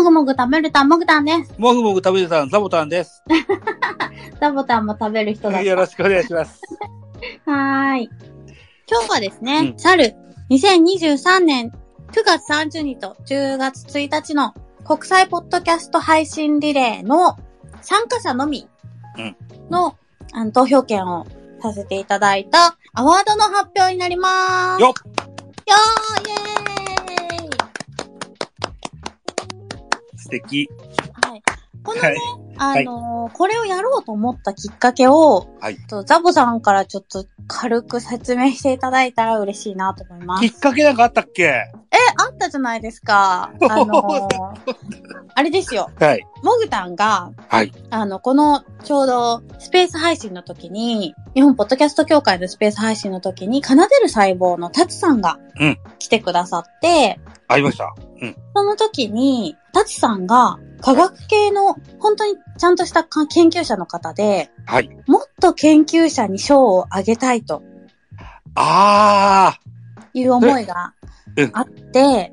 もぐもぐ食べるたんもぐたんです。もぐもぐ食べてたん、ザボタンです。ザボタンも食べる人だ。よろしくお願いします。はーい。今日はですね、うん去る2023年9月30日と10月1日の国際ポッドキャスト配信リレーの参加者のみうんの,、あの投票権をさせていただいたアワードの発表になります。よっよーイェー敵。はい。このね、はい。あのーこれをやろうと思ったきっかけを、はいとザボさんからちょっと軽く説明していただいたら嬉しいなと思います。きっかけなんかあったっけ？え、あったじゃないですか。あのーあれですよ。はい。モグタンが、はい。あの、この、ちょうど、スペース配信の時に、日本ポッドキャスト協会のスペース配信の時に、奏でる細胞のタチさんがうん、来てくださって、ありました。うん。その時に、タチさんが、科学系の、本当にちゃんとしたか研究者の方で、はい。もっと研究者に賞をあげたいとあいう思いがうんあって、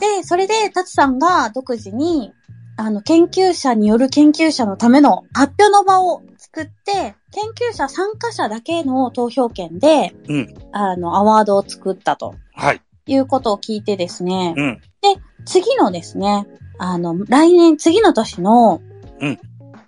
で、それで、タチさんが独自に、あの、研究者による研究者のための発表の場を作って、研究者参加者だけの投票権で、うんあの、アワードを作ったとー。はい。いうことを聞いてですね、うん。次のですね、あの、来年、次の年のうん、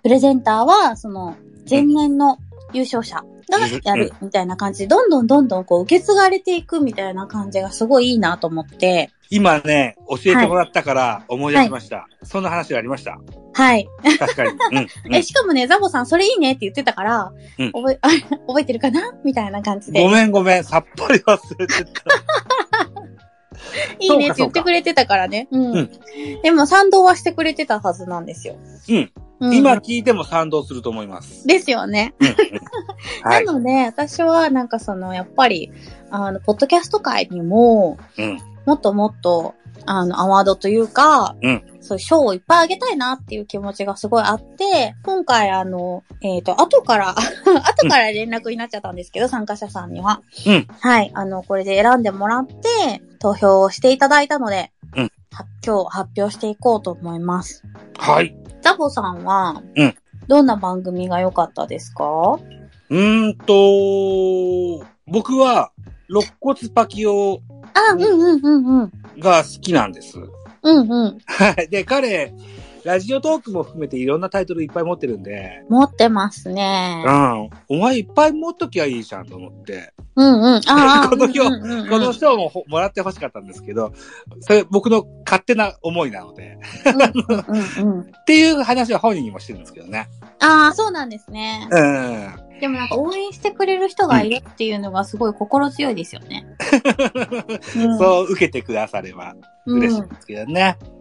プレゼンターは、その、前年の優勝者がやるみたいな感じで、どんどんどんどんこう受け継がれていくみたいな感じがすごいいいなと思って、今ね、教えてもらったから思い出しました。そんな話がありました。はい。確かに。うん。うんえ、しかもね、ザボさんそれいいねって言ってたから、うん覚え、あ 覚えてるかなみたいな感じでご。めんごめん、さっぱり忘れてた。いいねって言ってくれてたからね。うん。うんでも賛同はしてくれてたはずなんですよ。うん。うん今聞いても賛同すると思います。ですよね。なので、私はなんかその、やっぱり、あの、ポッドキャスト界にも、うん。もっともっと、あの、アワードというか、うんそういう賞をいっぱいあげたいなっていう気持ちがすごいあって、今回あの、えっ、と、後から、後から連絡になっちゃったんですけど、参加者さんには。うん。はい、あの、これで選んでもらって、投票をしていただいたので、うんは今日発表していこうと思います。はい。ザボさんは、うんどんな番組が良かったですか？うーんと、僕は、肋骨パキオあ、うんうんうんうん。が好きなんです。うんうん。はい。で、彼、ラジオトークも含めていろんなタイトルいっぱい持ってるんで、持ってますねう。ん。お前いっぱい持っときゃいいじゃんと思って、うんうん。ああ、この表うんうんうんうんこの賞もほもらってほしかったんですけど、それ僕の勝手な思いなので、うんうんうん。っていう話は本人にもしてるんですけどね。ああ、そうなんですね。うん。でもなんか応援してくれる人がいるっていうのがすごい心強いですよね。う んそう受けてくだされば嬉しいんですけどね。私も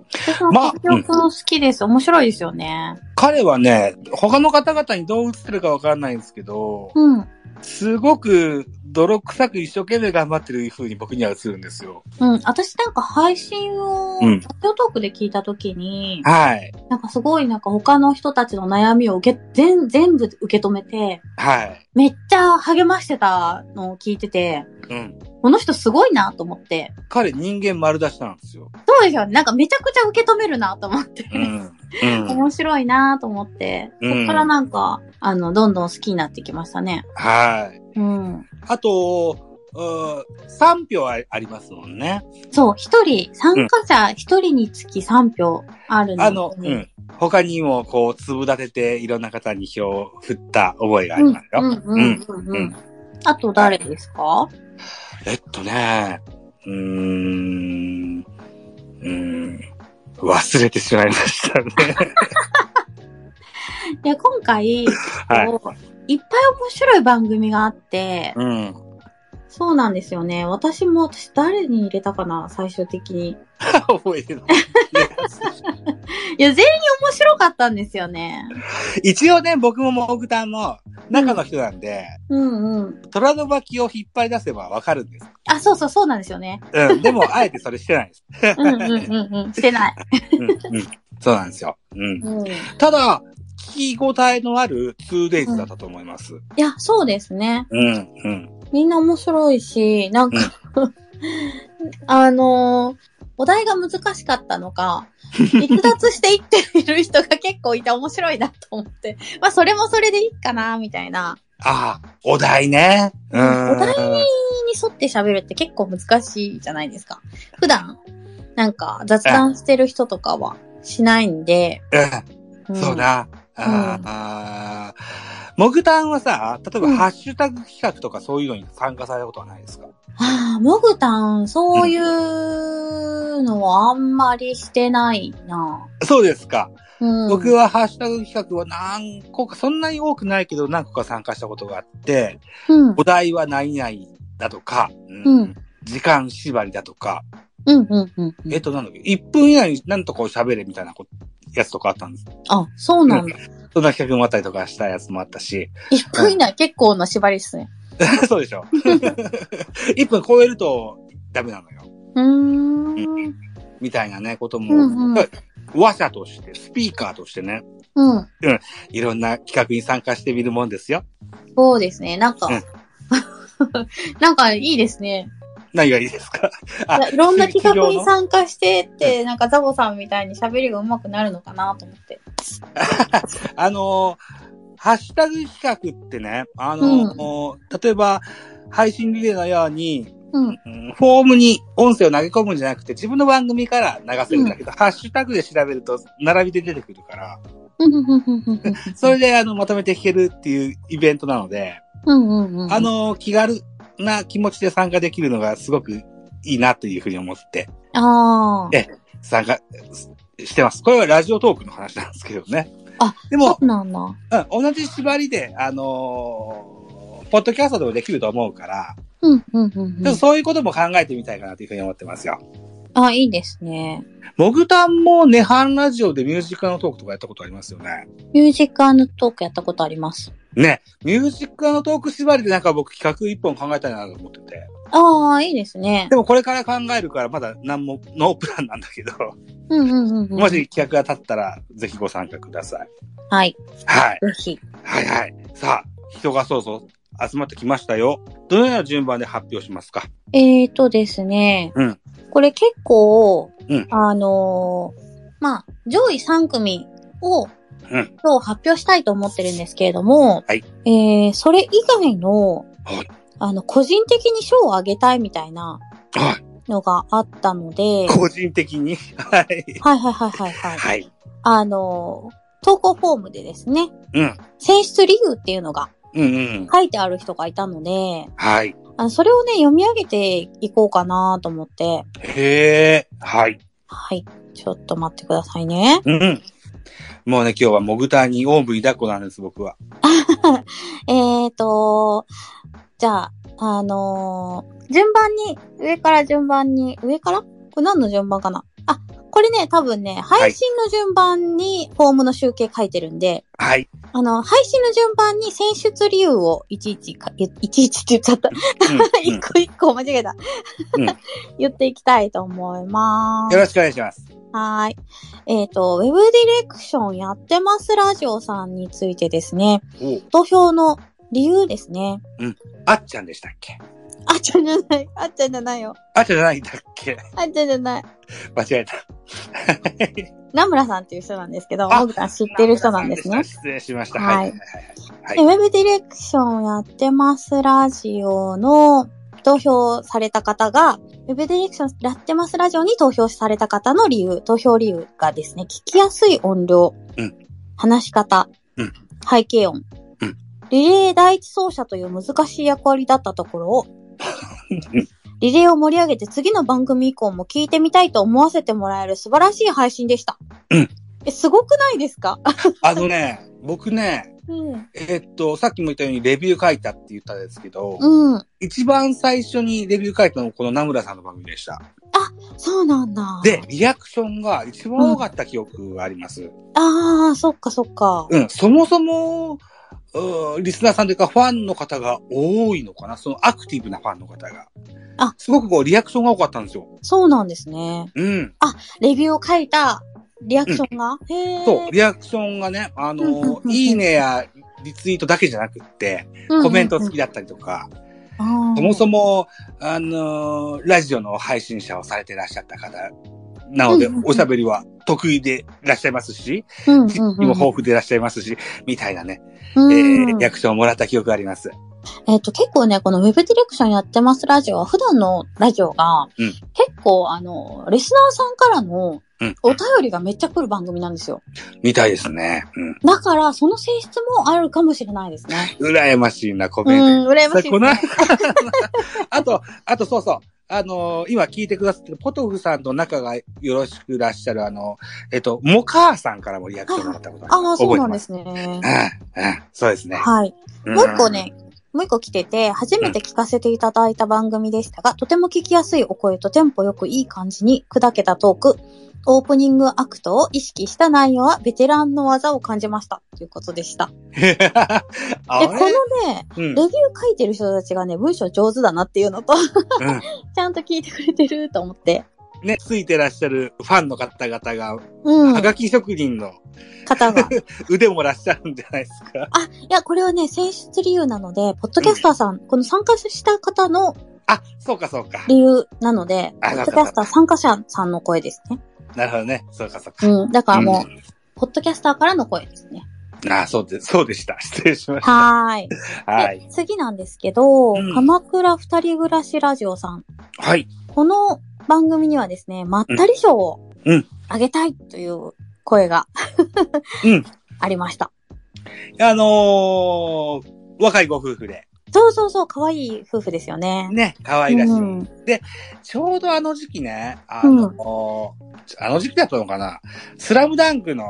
まあ結局好きです。面白いですよね。彼はね、他の方々にどう映ってるかわからないんですけど、うん。すごく泥臭く一生懸命頑張ってる風に僕には映るんですよ。うん。私なんか配信を、うんラジオトークで聞いたときに、はい。なんかすごいなんか他の人たちの悩みを受け、全、全部受け止めて、はい。めっちゃ励ましてたのを聞いてて、うん。この人すごいなと思って。彼人間丸出しなんですよ。そうですよね。なんかめちゃくちゃ受け止めるなと思って。うん。うん。面白いなと思って、うんそっからなんか、あの、どんどん好きになってきましたね。はい。うん。あと、3票あありますもんね。そう、一人、参加者一人につき3票あるので、あの、うん。他にも、こう、粒立てていろんな方に票を振った覚えがありますよ。うん、うん、うん、うん。うんあと誰ですか？えっとね、うーん、うーん、忘れてしまいましたね。で、今回、はい。いっぱい面白い番組があって、うん。そうなんですよね。私も、私誰に入れたかな最終的に。覚えてない。いや、全員面白かったんですよね。一応ね、僕もモグタンも中の人なんで、うんうん。虎の巻きを引っ張り出せばわかるんです。あ、そうそう、そうなんですよね。うん。でも、あえてそれしてないです。うんうんうんうん。してない。うん。うん。そうなんですよ。うん。うん。いただ、聞き応えのある 2days だったと思います。や、そうですね。うん。うん。みんな面白いし、なんか、あのーお題が難しかったのか、逸脱していっている人が結構いて面白いなと思って。まあ、それもそれでいいかな、みたいな。ああ、お題ね。うん。お題に沿って喋るって結構難しいじゃないですか。普段、なんか雑談してる人とかはしないんで。うん。そうな。ああ、モグタンはさ、例えばうんハッシュタグ企画とかそういうのに参加されたことはないですか、ああ、モグタン、そういうのはあんまりしてないな。そうですか。うん。僕はハッシュタグ企画は何個か、そんなに多くないけど何個か参加したことがあって、うん。お題は何々だとか、うん時間縛りだとか、うん、うん、うんうん。えっと、なんだっけ、1分以内に何とかを喋れみたいなこやつとかあったんです。あ、そうなんだ。そんな企画もあったりとかしたやつもあったし、1分以内結構な縛りっすね。そうでしょ。1分超えるとダメなのよ。うーん。みたいなね、ことも、うんうん話者として、スピーカーとしてね、うん。いろんな企画に参加してみるもんですよ。そうですね。なんか、うん なんかいいですね。何がいいですか？あいろんな企画に参加してって、なんかザボさんみたいに喋りが上手くなるのかなと思って。あのーハッシュタグ企画ってね、あのー例えば、配信リレーのように、うん。うんフォームに音声を投げ込むんじゃなくて、自分の番組から流せるんだけど、ハッシュタグで調べると、並びで出てくるから、うんうんうんうんうんそれで、あの、まとめて弾けるっていうイベントなので、うんうんうん。あ、の、気軽な気持ちで参加できるのがすごくいいなというふうに思って、ああ。え参加してます。これはラジオトークの話なんですけどね。あ、でもそ、うなんだ。うん、同じ縛りで、あのーポッドキャストでもできると思うから、うんうんうんうちょっんと。そういうことも考えてみたいかなというふうに思ってますよ。あ、いいですね。モグタンもネハンラジオでミュージカルのトークとかやったことありますよね。ミュージックトークやったことあります。ね、ミュージックトーク縛りでなんか僕企画一本考えたいなと思ってて。ああ、いいですねで。もこれから考えるからまだ何も、ノープランなんだけど、うんうんうんうん。もし企画が立ったらぜひご参加ください。はい。はい。ぜひ。はいはい。さあ、人がそうそう集まってきましたよ。どのような順番で発表しますか？えーとですね。うんこれ結構、うんあのーまあ、上位3組を、うん今日発表したいと思ってるんですけれども、はいえー、それ以外の、はいあの、個人的に賞をあげたいみたいなはい。のがあったので、個人的に？はい。はいはいはいはいはい。はい。あのー投稿フォームでですね、うん。選出理由っていうのがうんうん。書いてある人がいたので、はい。あのそれをね、読み上げていこうかなと思って、へえ。はい。はい。ちょっと待ってくださいね。うんうん。もうね、今日はモグタにオーブ抱っこなんです、僕は。えーと、じゃあ、あのー順番に、上から順番に、上から？これ何の順番かな？あ、これね、多分ね、配信の順番にフォームの集計書いてるんで、はい。あの、配信の順番に選出理由をいちいちか、いいちいちって言っちゃった。うん一個一個間違えた。うん 言っていきたいと思います。よろしくお願いします。はーい。えっ、と、ウェブディレクションやってますラジオさんについてですね、投票の理由ですね。あっちゃんでしたっけ？あっちゃんじゃない。あっちゃんじゃないよ。あっちゃんじゃないんだっけ？あっちゃんじゃない。間違えた。ナムラさんっていう人なんですけど、あモグさん知ってる人なんですね。失礼しました。はいウはい。ェブディレクションやってますラジオの投票された方が、ウェブディレクションやってますラジオに投票された方の理由、投票理由がですね、聞きやすい音量、うん話し方、うん背景音、うんリレー第一走者という難しい役割だったところを、リレーを盛り上げて次の番組以降も聞いてみたいと思わせてもらえる素晴らしい配信でした。うんえ、すごくないですか？あのね、僕ね、うん。えーっと、さっきも言ったようにレビュー書いたって言ったんですけど、うん。一番最初にレビュー書いたのもこの名村さんの番組でした。そうなんだ。で、リアクションが一番多かった記憶があります。ああ、そっかそっか。うん、そもそも、リスナーさんというかファンの方が多いのかな？そのアクティブなファンの方が。あすごくこうリアクションが多かったんですよ。そうなんですね。うん。レビューを書いたリアクションが、へえ。そう、リアクションがね、あうんうんうんうんの、いいねやリツイートだけじゃなくって、コメント付きだったりとか、そもそも。も、あのーラジオの配信者をされていらっしゃった方なので、うんうんうんおしゃべりは得意でいらっしゃいますし、うん知識も豊富でいらっしゃいますし、みたいなね、うんえうんー、リアクションをもらった記憶があります。えっ、と、結構ね、このウェブディレクションやってますラジオは、普段のラジオが、うん結構、あの、リスナーさんからのうんお便りがめっちゃ来る番組なんですよ。みたいですね。うん。だから、その性質もあるかもしれないですね。羨ましいな、コうメント。ん、羨ましいね。あと、あとそうそう。あのー今聞いてくださってるポトフさんと仲がよろしくいらっしゃる、あの、えっと、モカーさんからもリアクションもらったことありああ。そうなん覚ですね。うん、うん、そうですね。はい。んもう一個。ね、もう一個来てて、初めて聞かせていただいた番組でしたが、とても聞きやすいお声とテンポよくいい感じに砕けたトーク、オープニングアクトを意識した内容はベテランの技を感じました。ということでした。あで、このれね、うんレビュー書いてる人たちがね、文章上手だなっていうのと、うん ちゃんと聞いてくれてると思って。ね、ついてらっしゃるファンの方々が、うん。はがき職人の方が。腕もらっしゃるんじゃないですか。あ、いや、これはね、選出理由なので、ポッドキャスターさん、この参加した方のあ、そうかそうか。理由なので、ポあッドキャスター参加者さんの声ですね。なるほどね。そうかそうか。うん。だからもう、うポッドキャスターからの声ですね。んあ、そうです。そうでした。失礼しました。はーい。はい。で次なんですけど、うん鎌倉二人暮らしラジオさん。はい。この番組にはですね、まったり賞をうんあげたいという声が、うん ありました。あのー、若いご夫婦で、そうそうそう、可愛い夫婦ですよね。ね、可愛らしい。うんちょうどあの時期ね、あのーあの時期だったのかな、スラムダンクの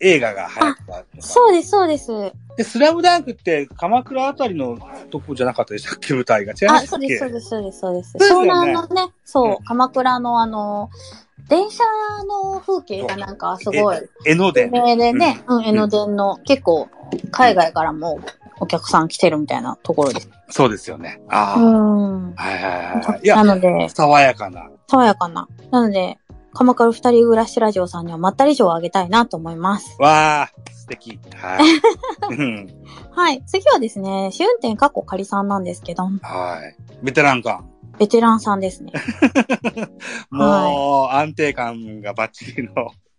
映画が流行ったそうです、そうです。で、スラムダンクって鎌倉あたりのとこじゃなかったでしたっけ舞台が。違いまあ、したっけ？そうです、そうです、そうです、そうです。湘そうですよね南のね、そう、うん鎌倉のあの、電車の風景がなんかすごい、江ノ有電。名でね、うん、江ノ電の、結構、海外からもお客さん来てるみたいなところです。そうですよね。ああ、うん。はいはいはい。いやな、ので、爽やかな。爽やかな。なので、鎌倉二人暮らしラジオさんにはまったり賞をあげたいなと思います。わあ、素敵。はい。うんはい。次はですね、試運転過去仮さんなんですけど、はい。ベテラン感。ベテランさんですね。もう、安定感がバッチリの。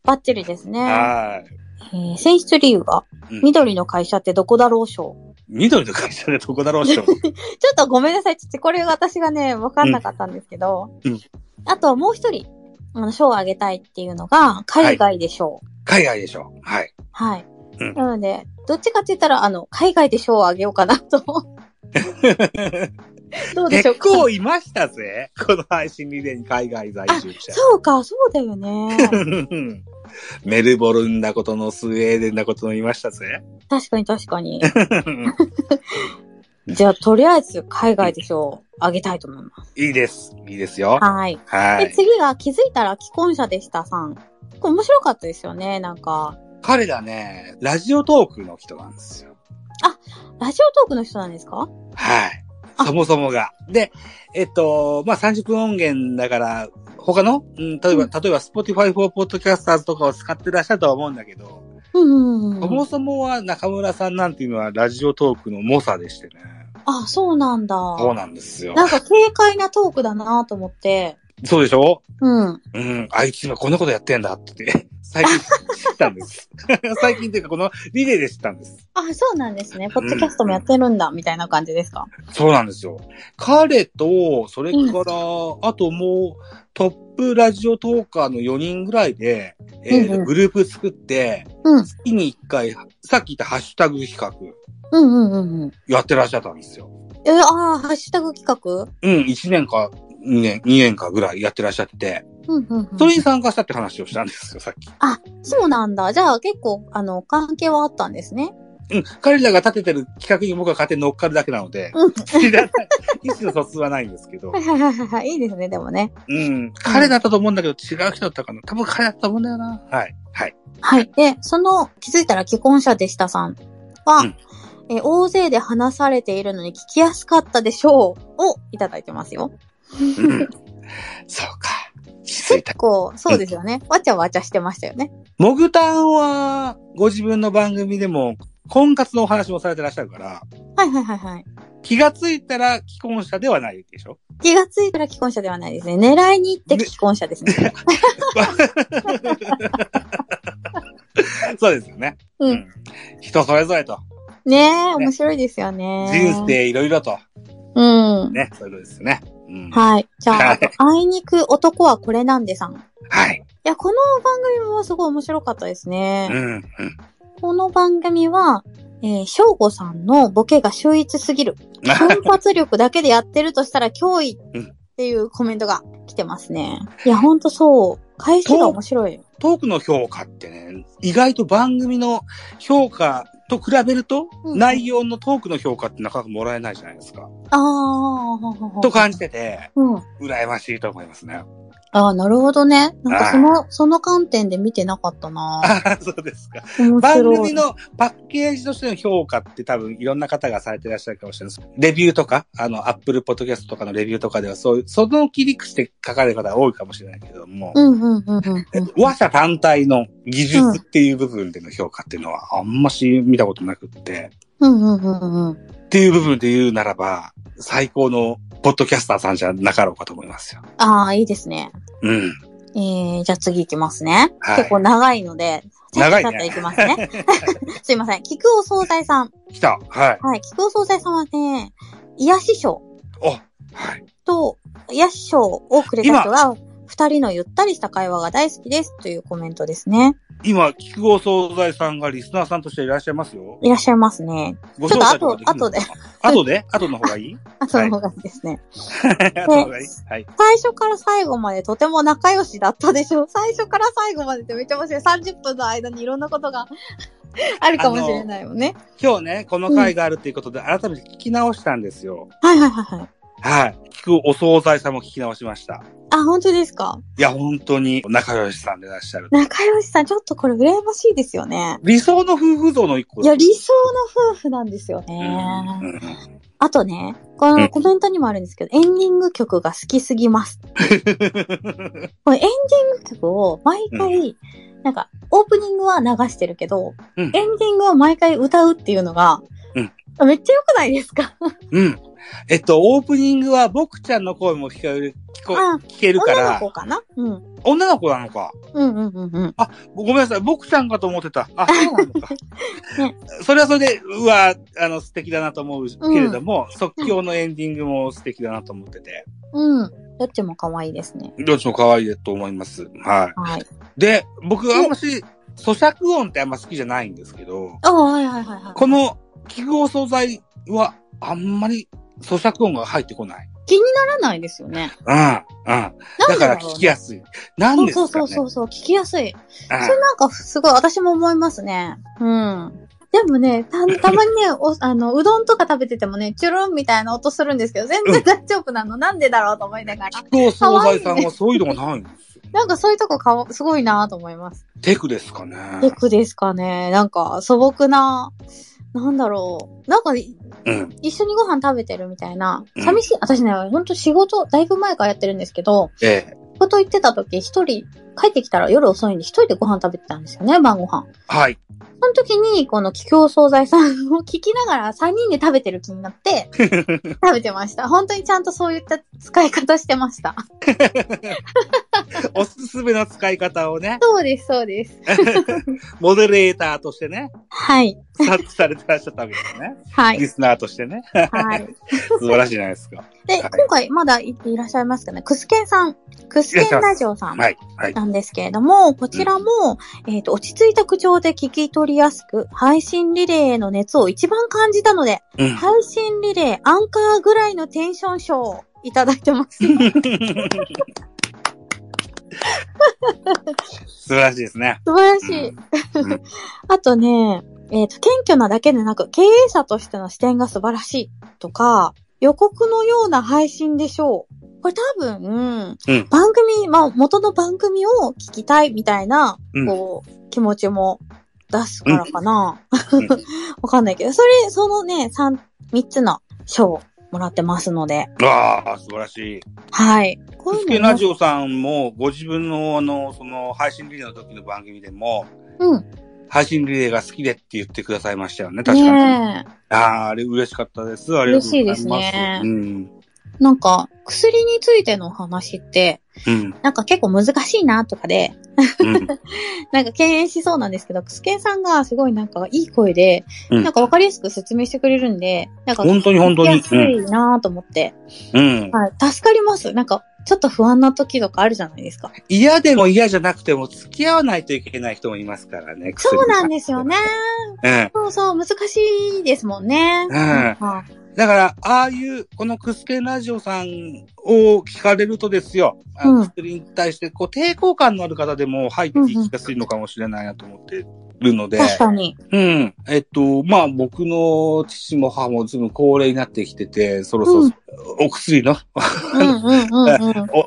バッチリですね。はい。えー選出理由が、うん緑の会社ってどこだろう賞。緑の会社でどこだろうしょ。ちょっとごめんなさい。ちょっとこれ私がね、わかんなかったんですけど。うんうんあともう一人、あの、賞をあげたいっていうのが、海外で賞。海外でしょ。はい。はい。うんなので、どっちかって言ったら、あの、海外で賞をあげようかなと。どうでしょうか結構いましたぜ。この配信リレーに海外在住者。そうか、そうだよね。メルボルンだことのスウェーデンだことのいましたぜ。確かに確かに。じゃあ、とりあえず、海外で賞をあげたいと思います。いいです。いいですよ。はい。で、はい。次が気づいたら既婚者でしたさん。これ面白かったですよね、なんか。彼らね、ラジオトークの人なんですよ。ラジオトークの人なんですか？はい。あそもそもが。で、えっと、まあ、30分音源だから、他の、うん、例えば、うん例えば、Spotify for Podcasters とかを使ってらっしゃるとは思うんだけど、うんうんうん。そもそもは中村さんなんていうのはラジオトークの猛者でしてね。あ、そうなんだ。そうなんですよ。なんか軽快なトークだなと思って。そうでしょ？うん。うん、あいつ今こんなことやってんだって、最近知ったんです。最近っていうかこのリレーで知ったんです。あ、そうなんですね。ポッドキャストもやってるんだ、みたいな感じですか？そうなんですよ。彼と、それから、あともう、トップラジオトーカーの4人ぐらいで、えーうんうんグループ作って、うん。月に1回、さっき言ったハッシュタグ企画、うんうんうんうん。やってらっしゃったんですよ。え、あーハッシュタグ企画？うん、1年か2年、2年かぐらいやってらっしゃってて、うんうんうん。それに参加したって話をしたんですよ、さっき。あ、そうなんだ。じゃあ結構、あの、関係はあったんですね。うん、彼らが立ててる企画に僕は勝手に乗っかるだけなので、うん。知らない、意思の疎通はないんですけどは、いはいはいはい。いいですね、でもね。うん、彼だったと思うんだけど違う人だったかな。多分彼だったと思うんだよな。はい、はい。はい。で、その、気づいたら既婚者でしたさんは、うんえ、大勢で話されているのに聞きやすかったでしょうをいただいてますよ。うん、そうか。結。構、そうですよね。わちゃわちゃしてましたよね。モグタンは、ご自分の番組でも婚活のお話もされてらっしゃるから、はいはいはいはい。気がついたら既婚者ではないでしょ？気がついたら既婚者ではないですね。狙いに行って既婚者ですね。そうですよね。うん。人それぞれと。ねえ、面白いですよね。人生いろいろと。うん。ね、そういうことですよね。うん。はい。じゃあ、はいあと、あいにく男はこれなんでさん。いはい。や、この番組もすごい面白かったですね。うん。うん。この番組は、えー、翔吾さんのボケが秀逸すぎる。瞬発力だけでやってるとしたら 脅威っていうコメントが来てますね。いや、ほんとそう。返しが面白い。トークの評価ってね、意外と番組の評価と比べると、うん内容のトークの評価ってなかなかもらえないじゃないですか。ああ、と感じてて、うん。羨ましいと思いますね。ああ、なるほどね。なんかそはの、その観点で見てなかったな。ああ、そうですか。面番。組のパッケージとしての評価って多分いろんな方がされていらっしゃるかもしれないです。レビューとか、あの、アップルポッドキャストとかのレビューとかではそういう、その切り口で書かれる方が多いかもしれないけれども、うんうんうんうんうん。話者単体の技術っていう部分での評価っていうのはあんまし見たことなくって、うんうんうんうん。っていう部分で言うならば、最高のポッドキャスターさんじゃなかろうかと思いますよ。ああ、いいですね。うん。えー、じゃあ次行きますね。はい結構長いので、長いね行きますね。すいません。菊お惣菜さん。来た。はい。はい。菊お惣菜さんはね、癒し賞お、はい。と、癒し賞をくれた人が、二人のゆったりした会話が大好きですというコメントですね。今、菊合惣菜さんがリスナーさんとしていらっしゃいますよ。いらっしゃいますね。ごちょっと紹介かきるのか後で。後で？後の方がいい？あ、その方がいいですね。後の方がいいはい。最初から最後までとても仲良しだったでしょ最初から最後までってめっちゃ面白い。30分の間にいろんなことが あるかもしれないよね。今日ね、この回があるっていうことで、改めて聞き直したんですよ。はいはいはいはい。はい。聞くお惣菜さんも聞き直しました。あ、本当ですか？いや、本当に仲良しさんでいらっしゃる。仲良しさん、ちょっとこれ羨ましいですよね。理想の夫婦像の一個いや、理想の夫婦なんですようね。んうんあとね、こうんのコメントにもあるんですけど、エンディング曲が好きすぎます。これエンディング曲を毎回、なんか、オープニングは流してるけど、うんエンディングは毎回歌うっていうのが、めっちゃ良くないですか？うん。えっと、オープニングは僕ちゃんの声も聞こえる、聞こあ聞けるから女の子、かな？うん。女の子なのか？うんうんうんうん。ごめんなさい、僕ちゃんかと思ってた。あ、そうなのか。ねそれはそれで、うわ、あの、素敵だなと思うけれども、即興のエンディングも素敵だなと思ってて、うん。どっちも可愛いですね。どっちも可愛いと思います。ははい。い。で、僕あんまし、咀嚼音ってあんま好きじゃないんですけど、あはいはいはいはい。この、器具お惣菜は、あんまり咀嚼音が入ってこない。気にならないですよね。うん、うん。だでから聞きやすい。なんですかね。そうそうそうそう、聞きやすい。うんそれなんかすごい私も思いますね。うん。でもね、た、たまにね、お、あの、うどんとか食べててもね、チュルンみたいな音するんですけど、全然大丈夫なの？なんでだろうと思いながら。器具お惣菜さんはそういうのがないんですよ。なんかそういうとこかわ、すごいなと思います。テクですかね。テクですかね。なんか素朴な、なんだろう。なんか、うん。一緒にご飯食べてるみたいな。うん寂しい。私ね、ほんと仕事、だいぶ前からやってるんですけど、ええ。仕事行ってた時、一人、帰ってきたら夜遅いんで一人でご飯食べてたんですよね、晩ご飯。はい。その時に、この桔梗惣菜さんを聞きながら 3人で食べてる気になって、食べてました。本当にちゃんとそういった使い方してました。おすすめの使い方をね、そうです、そうです。モデレーターとしてね、はい。察知されてらっしゃったわけですね。はい。リスナーとしてね。はい。素晴らしいじゃないですか。で、はい今回まだいいらっしゃいますかね。クスケンさん。クスケンラジオさん。はい。はい。なんですけれども、こちらも、えっ、と、落ち着いた口調で聞き取りやすく、配信リレーの熱を一番感じたので、うん。配信リレーアンカーぐらいのテンション賞をいただいてます。素晴らしいですね。素晴らしい。うんあとね、えっ、と、謙虚なだけでなく、経営者としての視点が素晴らしいとか、予告のような配信でしょう。これ多分、うん番組、まあ、元の番組を聞きたいみたいな、うんこう、気持ちも出すからかな。うん わかんないけど、それ、そのね、三、三つの賞をもらってますので、わあ、素晴らしい。はい。こういうのねケラジオさんも、ご自分の、あの、その、配信リレーの時の番組でも、うん。配信リレーが好きでって言ってくださいましたよね、確かに。ねえ。ああ、あれ嬉しかったです。ありがとうございます。嬉しいですねうん。なんか、薬についての話って、うん。なんか結構難しいなとかで、うん。なんか敬遠しそうなんですけど、クスケンさんがすごいなんかいい声で、うんなんかわかりやすく説明してくれるんで、なんか本当に本当に聞きやすいなと思って、うん。はい、助かります。なんか、ちょっと不安な時とかあるじゃないですか。嫌でも嫌じゃなくても付き合わないといけない人もいますからね。そうなんですよね。うん。そうそう、難しいですもんね。うんはだから、ああいう、このクスケンラジオさんを聞かれるとですよ、あうんの薬に対してこう抵抗感のある方でも入っていきやすいのかもしれないなと思ってるので、確かに。うん。えっと、まあ僕の父も母もずいぶん高齢になってきてて、そろそろうんお薬の。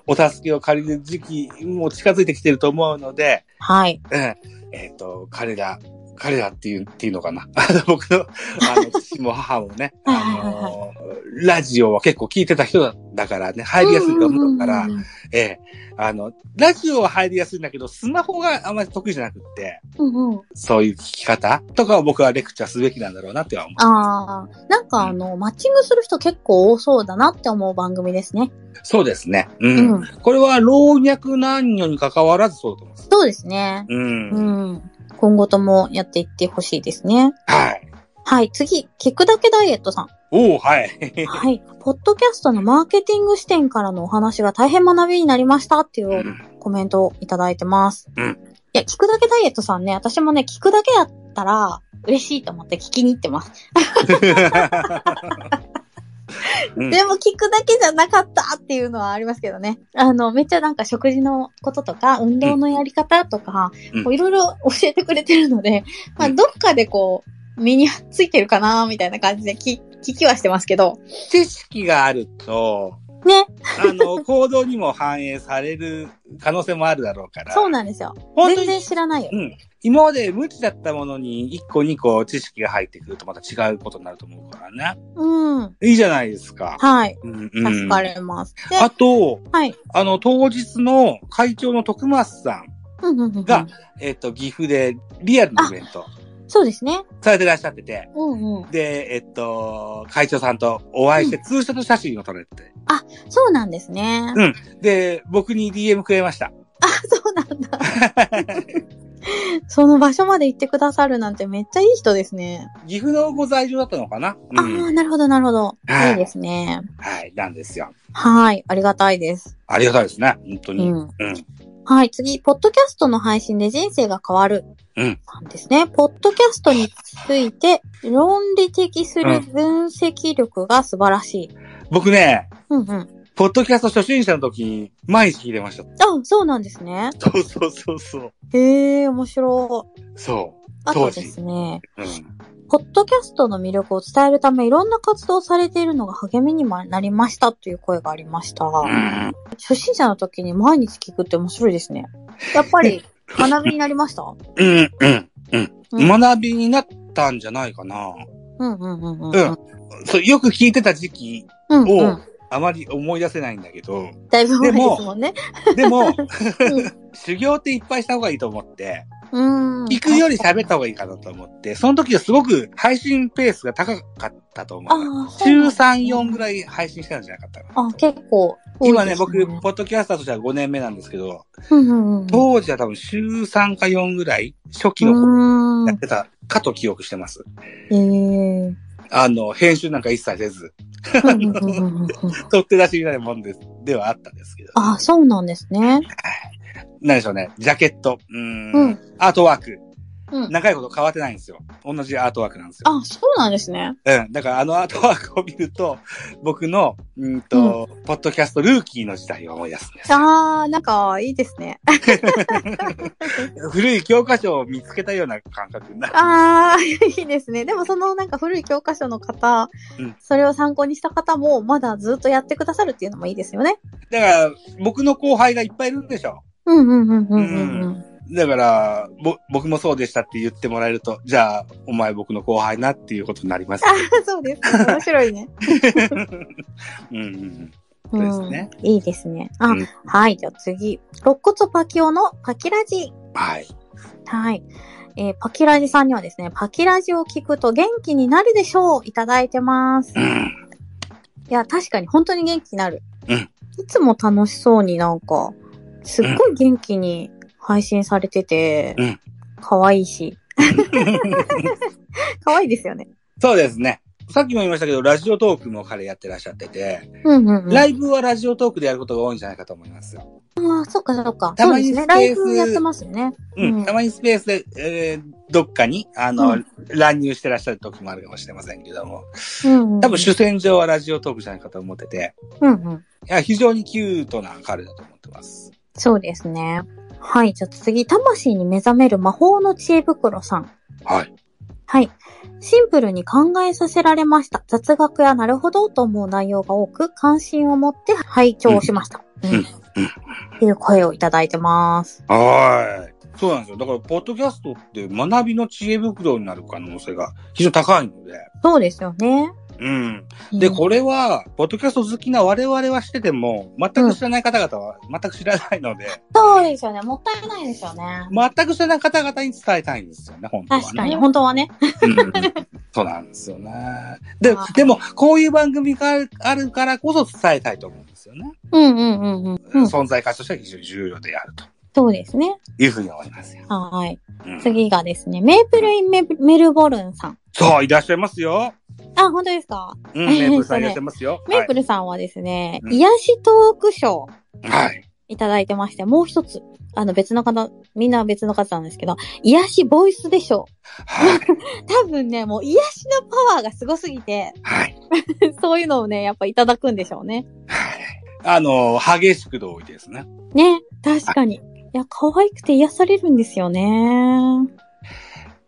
おお助けを借りる時期も近づいてきてると思うので、はい。うん。えっ、と、彼ら、彼らっていう、っていうのかな。あの、僕の、あの、父も母もね、はいあの、ラジオは結構聞いてた人だからね、入りやすいと思うからん、んええあの、ラジオは入りやすいんだけど、スマホがあんまり得意じゃなくって、うんうん。そういう聞き方とかを僕はレクチャーすべきなんだろうなっては思う。ああ、なんかあの、マッチングする人結構多そうだなって思う番組ですね。そうですね。うん。うんこれは老若男女に関わらずそうだと思います。そうですね。うん。うん。今後ともやっていってほしいですね。はい。はい、次、聞くだけダイエットさん。おおはい。はい。ポッドキャストのマーケティング視点からのお話が大変学びになりましたっていうコメントをいただいてます。うんいや、聞くだけダイエットさんね、私もね、聞くだけやったら嬉しいと思って聞きに行ってます。うん。でも聞くだけじゃなかったっていうのはありますけどね。あの、めっちゃなんか食事のこととか、運動のやり方とか、いろいろ教えてくれてるので、まあ、うんどっかでこう、身についてるかなみたいな感じで聞聞きはしてますけど、知識があると、ね、あの、行動にも反映される可能性もあるだろうから。そうなんですよ。本当に全然知らないよ。うん。今まで無知だったものに1個2個知識が入ってくるとまた違うことになると思うからね。うん。いいじゃないですか。はい。うんうん助かれます。で、あと、はい。あの、当日の会長の徳松さん、うんうんうんうんがえっ、と、岐阜でリアルのイベントそうですね。されてらっしゃってて、うんうん。で、えっと、会長さんとお会いしてツーショット写真を撮れて、そうなんですね。うんで、僕に DM くれました。あ、そうなんだ。その場所まで行ってくださるなんてめっちゃいい人ですね。岐阜のご在住だったのかな？うん。ああ、なるほど、なるほど。はいいいですね。はい、なんですよ。はい。ありがたいです。ありがたいですね。本当に。うん。うん。はい。次、ポッドキャストの配信で人生が変わる。うんなんですね。ポッドキャストについて論理的する分析力が素晴らしい。僕ね、うんうん。ポッドキャスト初心者の時、毎日聞いてました。あ、そうなんですね。そうそうそうそう。へえ、面白い。そう。あと当時ですね、うん。ポッドキャストの魅力を伝えるためいろんな活動をされているのが励みにもなりましたという声がありました。うん初心者の時に毎日聞くって面白いですね。やっぱり 学びになりました？うん、うん、うん。うん学びになったんじゃないかな。うんうんうんうん。うんそう、よく聞いてた時期うんうをん。あまり思い出せないんだけど、だいぶ前ですもんね。でも、修行っていっぱいした方がいいと思って、うん。聞くより喋った方がいいかなと思って、その時はすごく配信ペースが高かったと思う。週3、4ぐらい配信してたんじゃなかったかなあ、結構今ね、僕、ポッドキャスターとしては5年目なんですけど、うんうんうん。当時は多分週3か4ぐらい、初期うのーんやってたかと記憶してます。ええあの、編集なんか一切せず、取って出しになるもんです、ではあったんですけど。あ、そうなんですね。何でしょうね、ジャケット、うーん、うん。アートワーク。うん。長いこと変わってないんですよ。同じアートワークなんですよ。あ、そうなんですね。うん。だからあのアートワークを見ると、僕の、うんと、ポッドキャストルーキーの時代を思い出すんですよ。あー、なんか、いいですね。古い教科書を見つけたような感覚になる。あー、いいですね。でもそのなんか古い教科書の方、うんそれを参考にした方も、まだずっとやってくださるっていうのもいいですよね。だから、僕の後輩がいっぱいいるんでしょ。うんうんうんうんうんうん。だから、ぼ、僕もそうでしたって言ってもらえると、じゃあ、お前僕の後輩なっていうことになります。あそうですね。面白いね。うんそうですねん。いいですね。あ、うんはい。じゃあ次。肋骨パキオのパキラジ。はい。はい。えーパキラジさんにはですね、パキラジを聞くと元気になるでしょういただいてます。いうん。や、確かに本当に元気になる。うんいつも楽しそうになんか、すっごい元気に配信されててうん、可愛いし。可愛いですよね。そうですね。さっきも言いましたけど、ラジオトークも彼やってらっしゃってて、うんうんうん。ライブはラジオトークでやることが多いんじゃないかと思いますよ。ああ、そっかそっか。たまにスペースイブやってますよね。うん。うんたまにスペースで、えーどっかに、あの、うん乱入してらっしゃる時もあるかもしれませんけども、うん、うん。多分主戦場はラジオトークじゃないかと思ってて、うんうん。いや、非常にキュートな彼だと思ってます。そうですね。はい。じゃあ次、魂に目覚める魔法の知恵袋さん。はい。はい。シンプルに考えさせられました。雑学やなるほどと思う内容が多く、関心を持って拝聴しました。うん。うんうんっていう声をいただいてます。はい。そうなんですよ。だから、ポッドキャストって学びの知恵袋になる可能性が非常に高いので、そうですよね。うん。で、うんこれは、ポッドキャスト好きな我々はしてても、全く知らない方々は全く知らないので、そうですよね。もったいないですよね。全く知らない方々に伝えたいんですよね、本当はね。確かに、本当はね。うんそうなんですよね。であ、でも、こういう番組があるからこそ伝えたいと思うんですよね。うんうんうんうん。うん、存在価値としては非常に重要であるとそうですね。いうふうに思いますよ。はい。うん次がですね、メープルインメメルボルンさん。そう、いらっしゃいますよ。あ、本当ですか？うん、メープルさんいらっしゃいますよ。メープルさんはですね、うん癒しトーク賞はい。はい。いただいてまして、もう一つ、あの別の方、みんな別の方なんですけど、癒しボイスでしょはい。う。多分ね、もう癒しのパワーがすごすぎて、はい。そういうのをね、やっぱいただくんでしょうね。はい。あの、激しく同意ですね。ね、確かに。いや、可愛くて癒されるんですよね。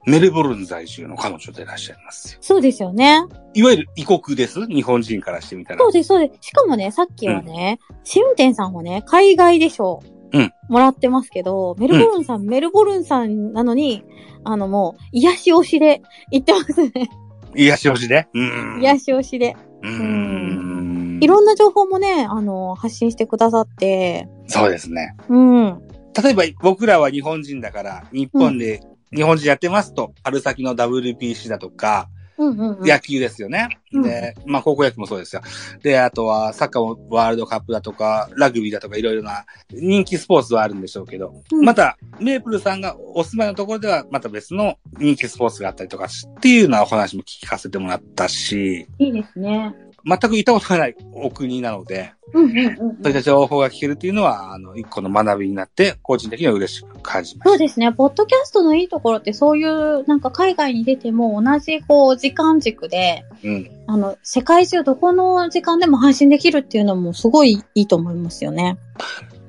メルボルン在住の彼女でいらっしゃいますよ。そうですよね。いわゆる異国です。日本人からしてみたら。そうです、そうです。しかもね、さっきはね、試運転さんはね、海外でしょう。うんもらってますけど、メルボルンさん、メルボルンさんなのに、あのもう、癒し推しで言ってますね。癒し推しで？うん。癒し推しで。うーん。いろんな情報もね、あの、発信してくださって、そうですね。うん。例えば僕らは日本人だから、日本で、日本人やってますと、春先の WBC だとか、うんうんうん。野球ですよね。うんで、まあ高校野球もそうですよ。で、あとはサッカーもワールドカップだとか、ラグビーだとかいろいろな人気スポーツはあるんでしょうけど、うんまた、メープルさんがお住まいのところではまた別の人気スポーツがあったりとかしっていうようなお話も聞かせてもらったし、いいですね。全く行ったことがないお国なので、うんうんうんそういった情報が聞けるっていうのは、あの、一個の学びになって、個人的には嬉しく感じましそうですね。ポッドキャストのいいところって、そういう、なんか海外に出ても同じ、こう、時間軸で、た。うん。あの、世界中どこの時間でも配信できるっていうのもすごいいいと思いますよね。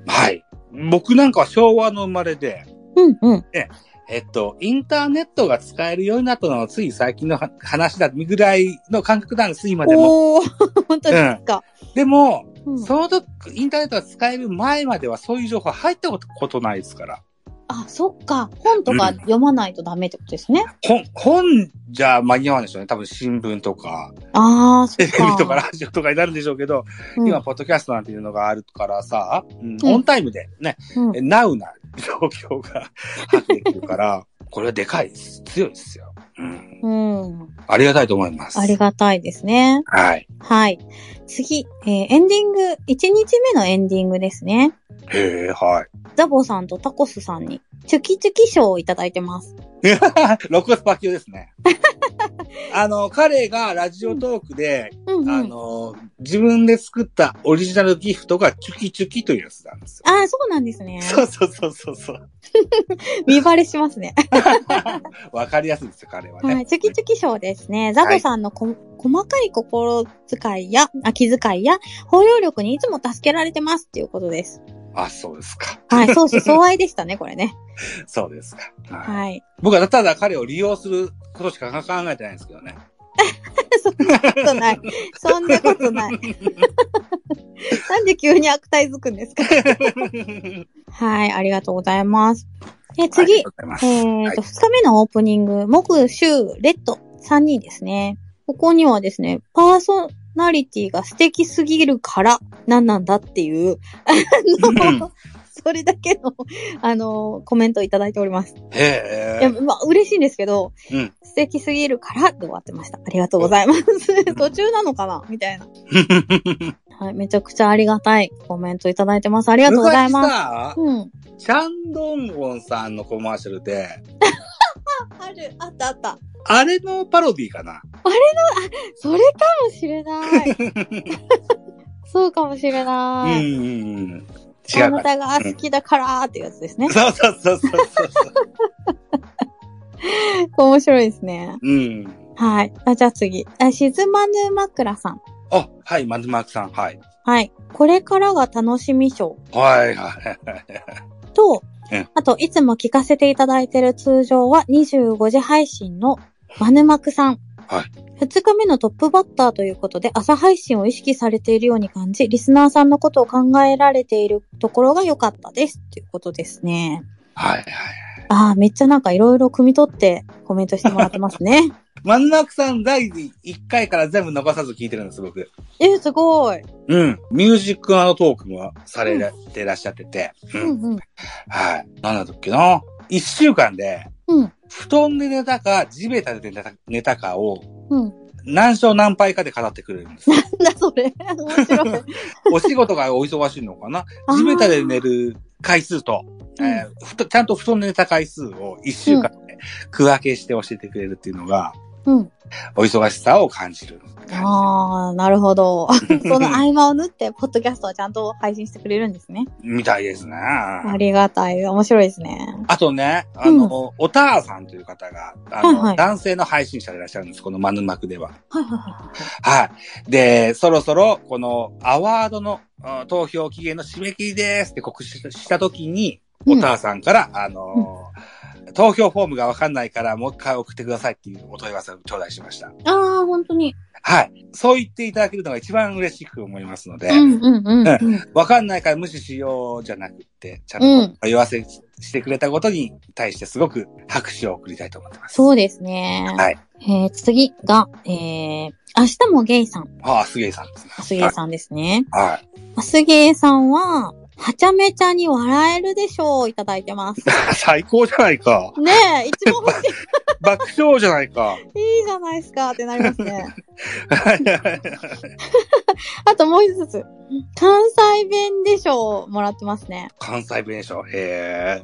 はい。僕なんかは昭和の生まれで、うんうん。えっと、インターネットが使えるようになったのはつい最近のは話だぐらいの感覚なんです、今でも。おー、本当ですか。でも、うんその時、インターネットが使える前まではそういう情報入ったことないですから。あ、そっか。本とか読まないとダメってことですね。本、本じゃ間に合わないでしょうね。多分新聞とか、ああ、そテっか。レビとかラジオとかになるんでしょうけど、うん今、ポッドキャストなんていうのがあるからさ、うんうんオンタイムでね、うんえナウな状況が発揮できるから、これはでかいです。強いですよ。うん。うん。ありがたいと思います。ありがたいですね。はい。はい。次、えーエンディング、1日目のエンディングですね。へえ、はい。ザボさんとタコスさんに、チュキチュキ賞をいただいてます。肋骨パッキオですね。あの、彼がラジオトークで、うんうん。あの、自分で作ったオリジナルギフトがチュキチュキというやつなんですよ。ああ、そうなんですね。そうそうそうそうそう。見バレしますね。わかりやすいですよ、彼はね。はい。チュキチュキ賞ですね。ザボさんのこ、細かい心遣いや、あ、気遣いや、包容力にいつも助けられてますっていうことです。あ、そうですか。はい。相思相愛でしたね、これね。そうですか。はいはい。僕はただ彼を利用することしか考えてないんですけどね。そんなことない。そんなことない。なんで急に悪態づくんですかはい。ありがとうございます。で、あり次。えっ、はいと、二日目のオープニング、木、週、レッド、3人ですね。ここにはですね、パーソナリティが素敵すぎるから、何なんだっていう、あの、それだけの、あの、コメントをいただいております。へいや、え。まあ、嬉しいんですけど、うん素敵すぎるからで終わってました。ありがとうございます。途中なのかな？みたいな。はい、めちゃくちゃありがたいコメントいただいてます。ありがとうございます。昔さ、うん。チャンドンゴンさんのコマーシャルで、ある、あったあった。あれのパロディかな？それかもしれない。そうかもしれうんない。うんうん。違うか。あなたが好きだからっていうやつですね。そうそうそうそうそう。面白いですね。うん。はい。あじゃあ次。あ、しずまぬ枕さん。あ、はい、マズマークさん、はい。はい。これからが楽しみ賞はい、はい。とうん、あと、いつも聞かせていただいている通常は25時配信のマヌマクさん。はい。二日目のトップバッターということで、朝配信を意識されているように感じ、リスナーさんのことを考えられているところが良かったです。ということですね。はい、はい。ああ、めっちゃなんかいろいろ汲み取ってコメントしてもらってますね。マズマークさん、第1回から全部逃さず聞いてるんです、僕。え、すごい。うん。ミュージックトークもされてらっしゃってて。う。うんんうん。はい。なんだっけな。一週間で、うん。布団で寝たか、地べたで寝た寝たかを、うん。何勝何敗かで語ってくれるんです。なんだそれ。面白い。お仕事がお忙しいのかな地べたで寝る回数と、えーふとちゃんと布団で寝た回数を一週間で区分けして教えてくれるっていうのが、うん。お忙しさを感じる。ああ、なるほど。その合間を縫って、ポッドキャストはちゃんと配信してくれるんですね。みたいですね。ありがたい。面白いですね。あとね、あの、おたーさんという方が、あの、はいはい男性の配信者でいらっしゃるんです、このマヌマクでは。はいはいははい。で、そろそろ、このアワードのあ投票期限の締め切りですって告知したときに、うんおたーさんから、あのー投票フォームがわかんないから、もう一回送ってくださいっていうお問い合わせを頂戴しました。い。ああ、本当に。はい。そう言っていただけるのが一番嬉しく思いますので、うんうんうんうん。わかんないから無視しようじゃなくって、ちゃうんんと言わせしてくれたことに対してすごく拍手を送りたいと思ってます。そうですね。はい。えー、次が、えー、明日もゲイさん。ああ、すげえさんですね。すげえさんですね。はい。すげえさんは、はちゃめちゃに笑えるでしょういただいてます。最高じゃないか。ねえ、一番欲し爆笑じゃないか。い。いいじゃないですかってなりますね。あともう一つ。関西弁でしょうもらってますね。関西弁でしょ。へえ。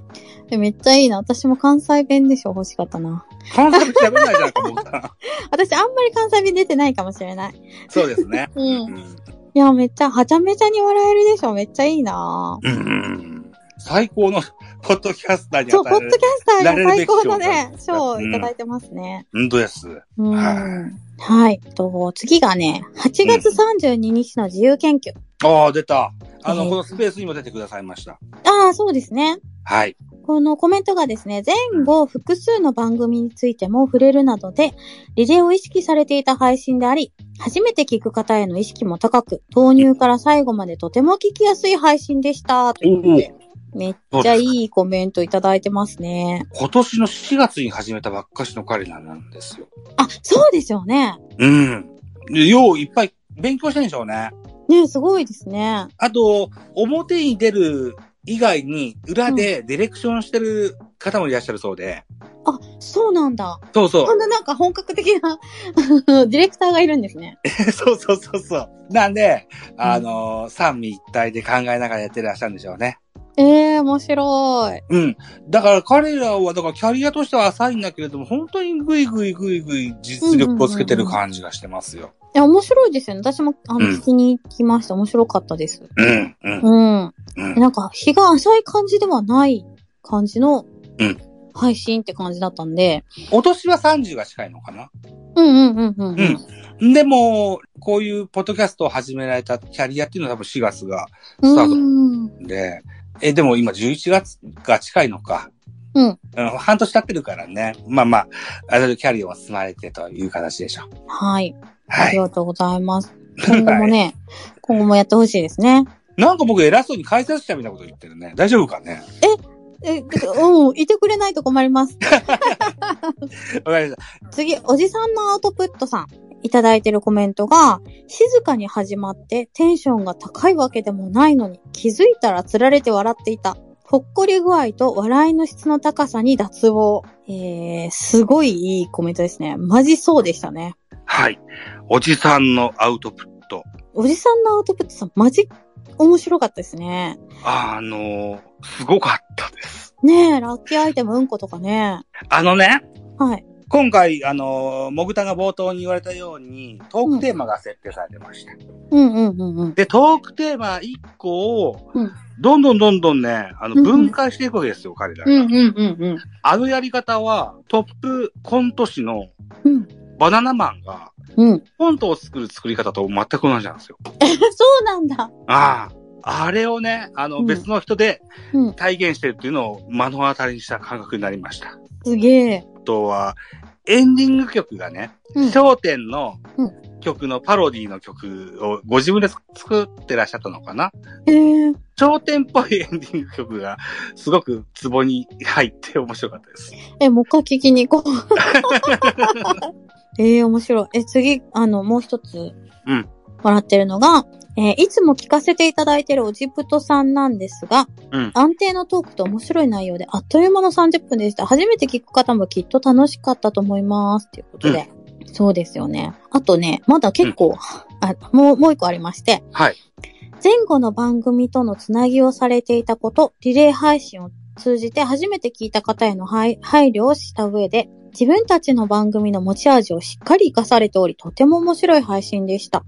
えめっちゃいいな。私も関西弁でしょ欲しかったな。関西弁喋れないじゃないか。私あんまり関西弁出てないかもしれない。そうですね。うん。うん。いや、めっちゃ、はちゃめちゃに笑えるでしょめっちゃいいなうん。最高のポッドキャスターにそう、ポッドキャスターが最高のね 賞をいただいてますね。本当です。うん。ははい。と、次がね、8月32日の自由研究。ああ、出た。あの、えーこのスペースにも出てくださいました。ああ、そうですね。はい。このコメントがですね、前後複数の番組についても触れるなどで、リレーを意識されていた配信であり、初めて聞く方への意識も高く、投入から最後までとても聞きやすい配信でした。ということでめっちゃいいコメントいただいてますね。今年の4月に始めたばっかしの彼らなんですよ。あ、そうですよね。うん。でよういっぱい勉強してるんでしょうね。ねすごいですね。あと、表に出る以外に、裏でディレクションしてる方もいらっしゃるそうで。あ、そうなんだ。そうそうこ。んななんか本格的な ディレクターがいるんですね。そうそうそうそう。なんで、あのー三位一体で考えながらやってらっしゃるんでしょうね。ええー、面白い。うん。だから彼らは、だからキャリアとしては浅いんだけれども、本当にグイグイグイグイ実力をつけてる感じがしてますよ。いや、面白いですよね。私も、あの、うん聞きに行きました。面白かったです。うん、うん、うん。うん。なんか、日が浅い感じではない感じのうん、配信って感じだったんで。お年は30が近いのかな？うんうんうんうん。うんうん。でも、こういうポッドキャストを始められたキャリアっていうのは多分4月がうスタートん。で、え、でも今11月が近いのか。うん。うん、半年経ってるからね。まあまあ、ある程度キャリアを積まれてという形でしょう。はい。あはい。りがとうございます。今後もね、今後もやってほしいですね。なんか僕偉そうに解説者みたいなこと言ってるね。大丈夫かね？え、うん、いてくれないと困ります。わかりました。次、おじさんのアウトプットさん。いただいてるコメントが、静かに始まってテンションが高いわけでもないのに、気づいたら釣られて笑っていた。ほっこり具合と笑いの質の高さに脱帽。えー、すごいいいコメントですね。マジそうでしたね。はい。おじさんのアウトプット。おじさんのアウトプットさん、マジ面白かったですね。あのーすごかったです。ねえ、ラッキーアイテムうんことかね。あのね、はい。今回、あのー、もぐたが冒頭に言われたように、トークテーマが設定されてました。うんうんうんうん。で、トークテーマ1個をうん、どんどんどんどんね、あの、うんうん分解していくわけですよ、彼らが。うんうんうんうん。あのやり方は、トップコント師のうん。バナナマンが、うん。コントを作る作り方と全く同じなんですよ。そうなんだ。ああ。あれをね、あの、うん別の人でうん。体現してるっていうのを目の当たりにした感覚になりました。すげえ。あとは、エンディング曲がね、うん。焦点のうん曲のパロディの曲をご自分で作ってらっしゃったのかなえー、焦点っぽいエンディング曲がすごくツボに入って面白かったです。え、もう一回聞きに行こう。ええ面白い。え、次、あの、もう一つ。うん。もらってるのが、えーいつも聞かせていただいているオジプトさんなんですが、うん安定のトークと面白い内容で、あっという間の30分でした。初めて聞く方もきっと楽しかったと思います。ということで。そうですよね。あとね、まだ結構、あ、もう、もう一個ありまして、はい。前後の番組とのつなぎをされていたこと、リレー配信を通じて初めて聞いた方への配配慮をした上で、自分たちの番組の持ち味をしっかり活かされており、とても面白い配信でした。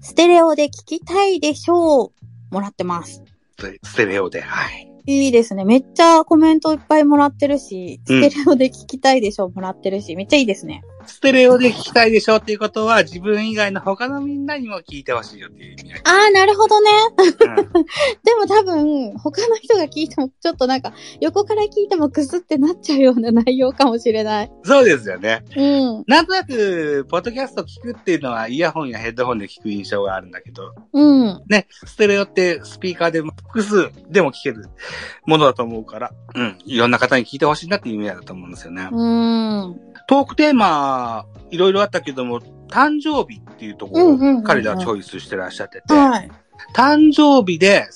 ステレオで聞きたいでしょう。もらってます。スステレオで、はい。いいですね。めっちゃコメントいっぱいもらってるし、うんステレオで聞きたいでしょうもらってるし、めっちゃいいですね。ステレオで聞きたいでしょっていうことは、自分以外の他のみんなにも聞いてほしいよっていう意味合い。あー、なるほどね。うんでも多分、他の人が聞いても、ちょっとなんか、横から聞いてもクスってなっちゃうような内容かもしれない。そうですよね。うん。なんとなく、ポッドキャスト聞くっていうのはイヤホンやヘッドホンで聞く印象があるんだけど、うん。ね、ステレオってスピーカーで複数でも聞けるものだと思うから、うん、いろんな方に聞いてほしいなっていう意味だと思うんですよね。うん。トークテーマ、いろいろあったけども、誕生日っていうところうんうんうんうんを彼らはチョイスしてらっしゃってて、はい。誕生日で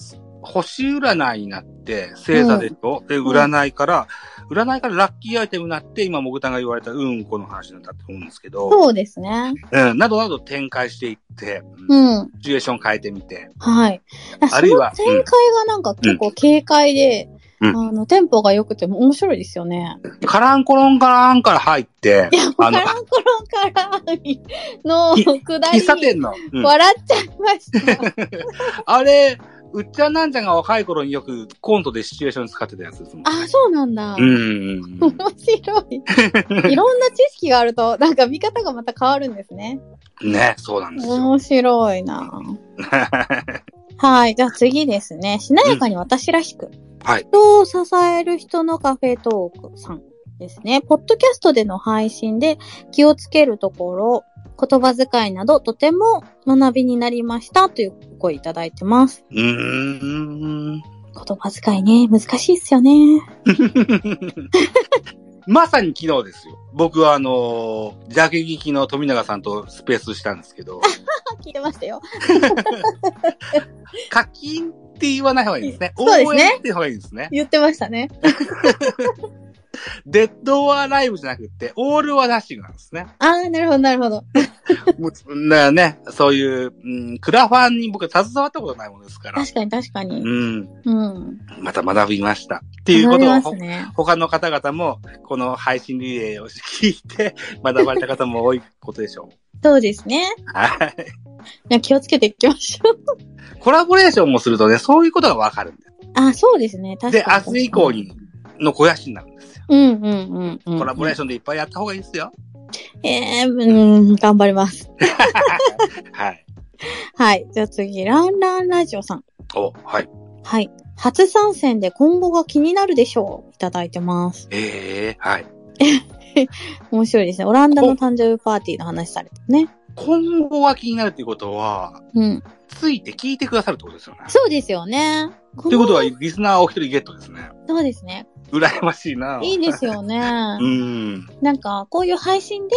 星占いになって、星座でしょ、で、占いから、占いからラッキーアイテムになって、今、もぐたが言われたうんこの話になったと思うんですけど、そうですね。うん、などなど展開していって、うんうん。シチュエーション変えてみて、はい。あるいは展開がなんか結構軽快で、うんあの、テンポが良くて面白いですよね。カランコロンカランから入っていや、カランコロンカランのくだり喫、茶店の、うん笑っちゃいました。あれ、うっちゃんなんちゃんが若い頃によくコントでシチュエーションに使ってたやつですもん。あ、そうなんだ。うん。面白い。いろんな知識があると、なんか見方がまた変わるんですね。ね、そうなんですよ。面白いな はい。じゃあ次ですね。しなやかに私らしく。はい。人を支える人のカフェトークさんですね。ポッドキャストでの配信で気をつけるところ、言葉遣いなどとても学びになりましたという声いただいてます。うーん。言葉遣いね、難しいっすよね。まさに昨日ですよ。僕はあのー、ジャケ聞きの富永さんとスペースしたんですけど、聞いてましたよ。課金って言わない方がいいですね。そうですね応援って方がいいですね。言ってましたね。デッドオアライブじゃなくて、オールはナッシングなんですね。あー、なるほど、なるほど。もうだからね、そういう、うん、クラファンに僕は携わったことないものですから。確かに確かに。うん。うん。また学びました。っていうことを、ね。他の方々も、この配信リレーを聞いて、学ばれた方も多いことでしょう。そうですね。はい。いや気をつけていきましょう。コラボレーションもするとね、そういうことがわかるんです。あ、そうですね。確かで、に。明日以降。に、の肥やしになるんですよ。うんうんうんうん。コラボレーションでいっぱいやった方がいいですよ。えー、うん、頑張ります。はい。はい。じゃあ次、ランランラジオさん。お、はい。はい。初参戦で今後が気になるでしょう。いただいてます。ええはい。面白いですね。オランダの誕生日パーティーの話されてね。今後が気になるっていうことは、うん。ついて聞いてくださるってことですよね。そうですよね。ということは、こリスナーお一人ゲットですね。のそうですね。羨ましいな。いいですよね。うん。なんか、こういう配信で、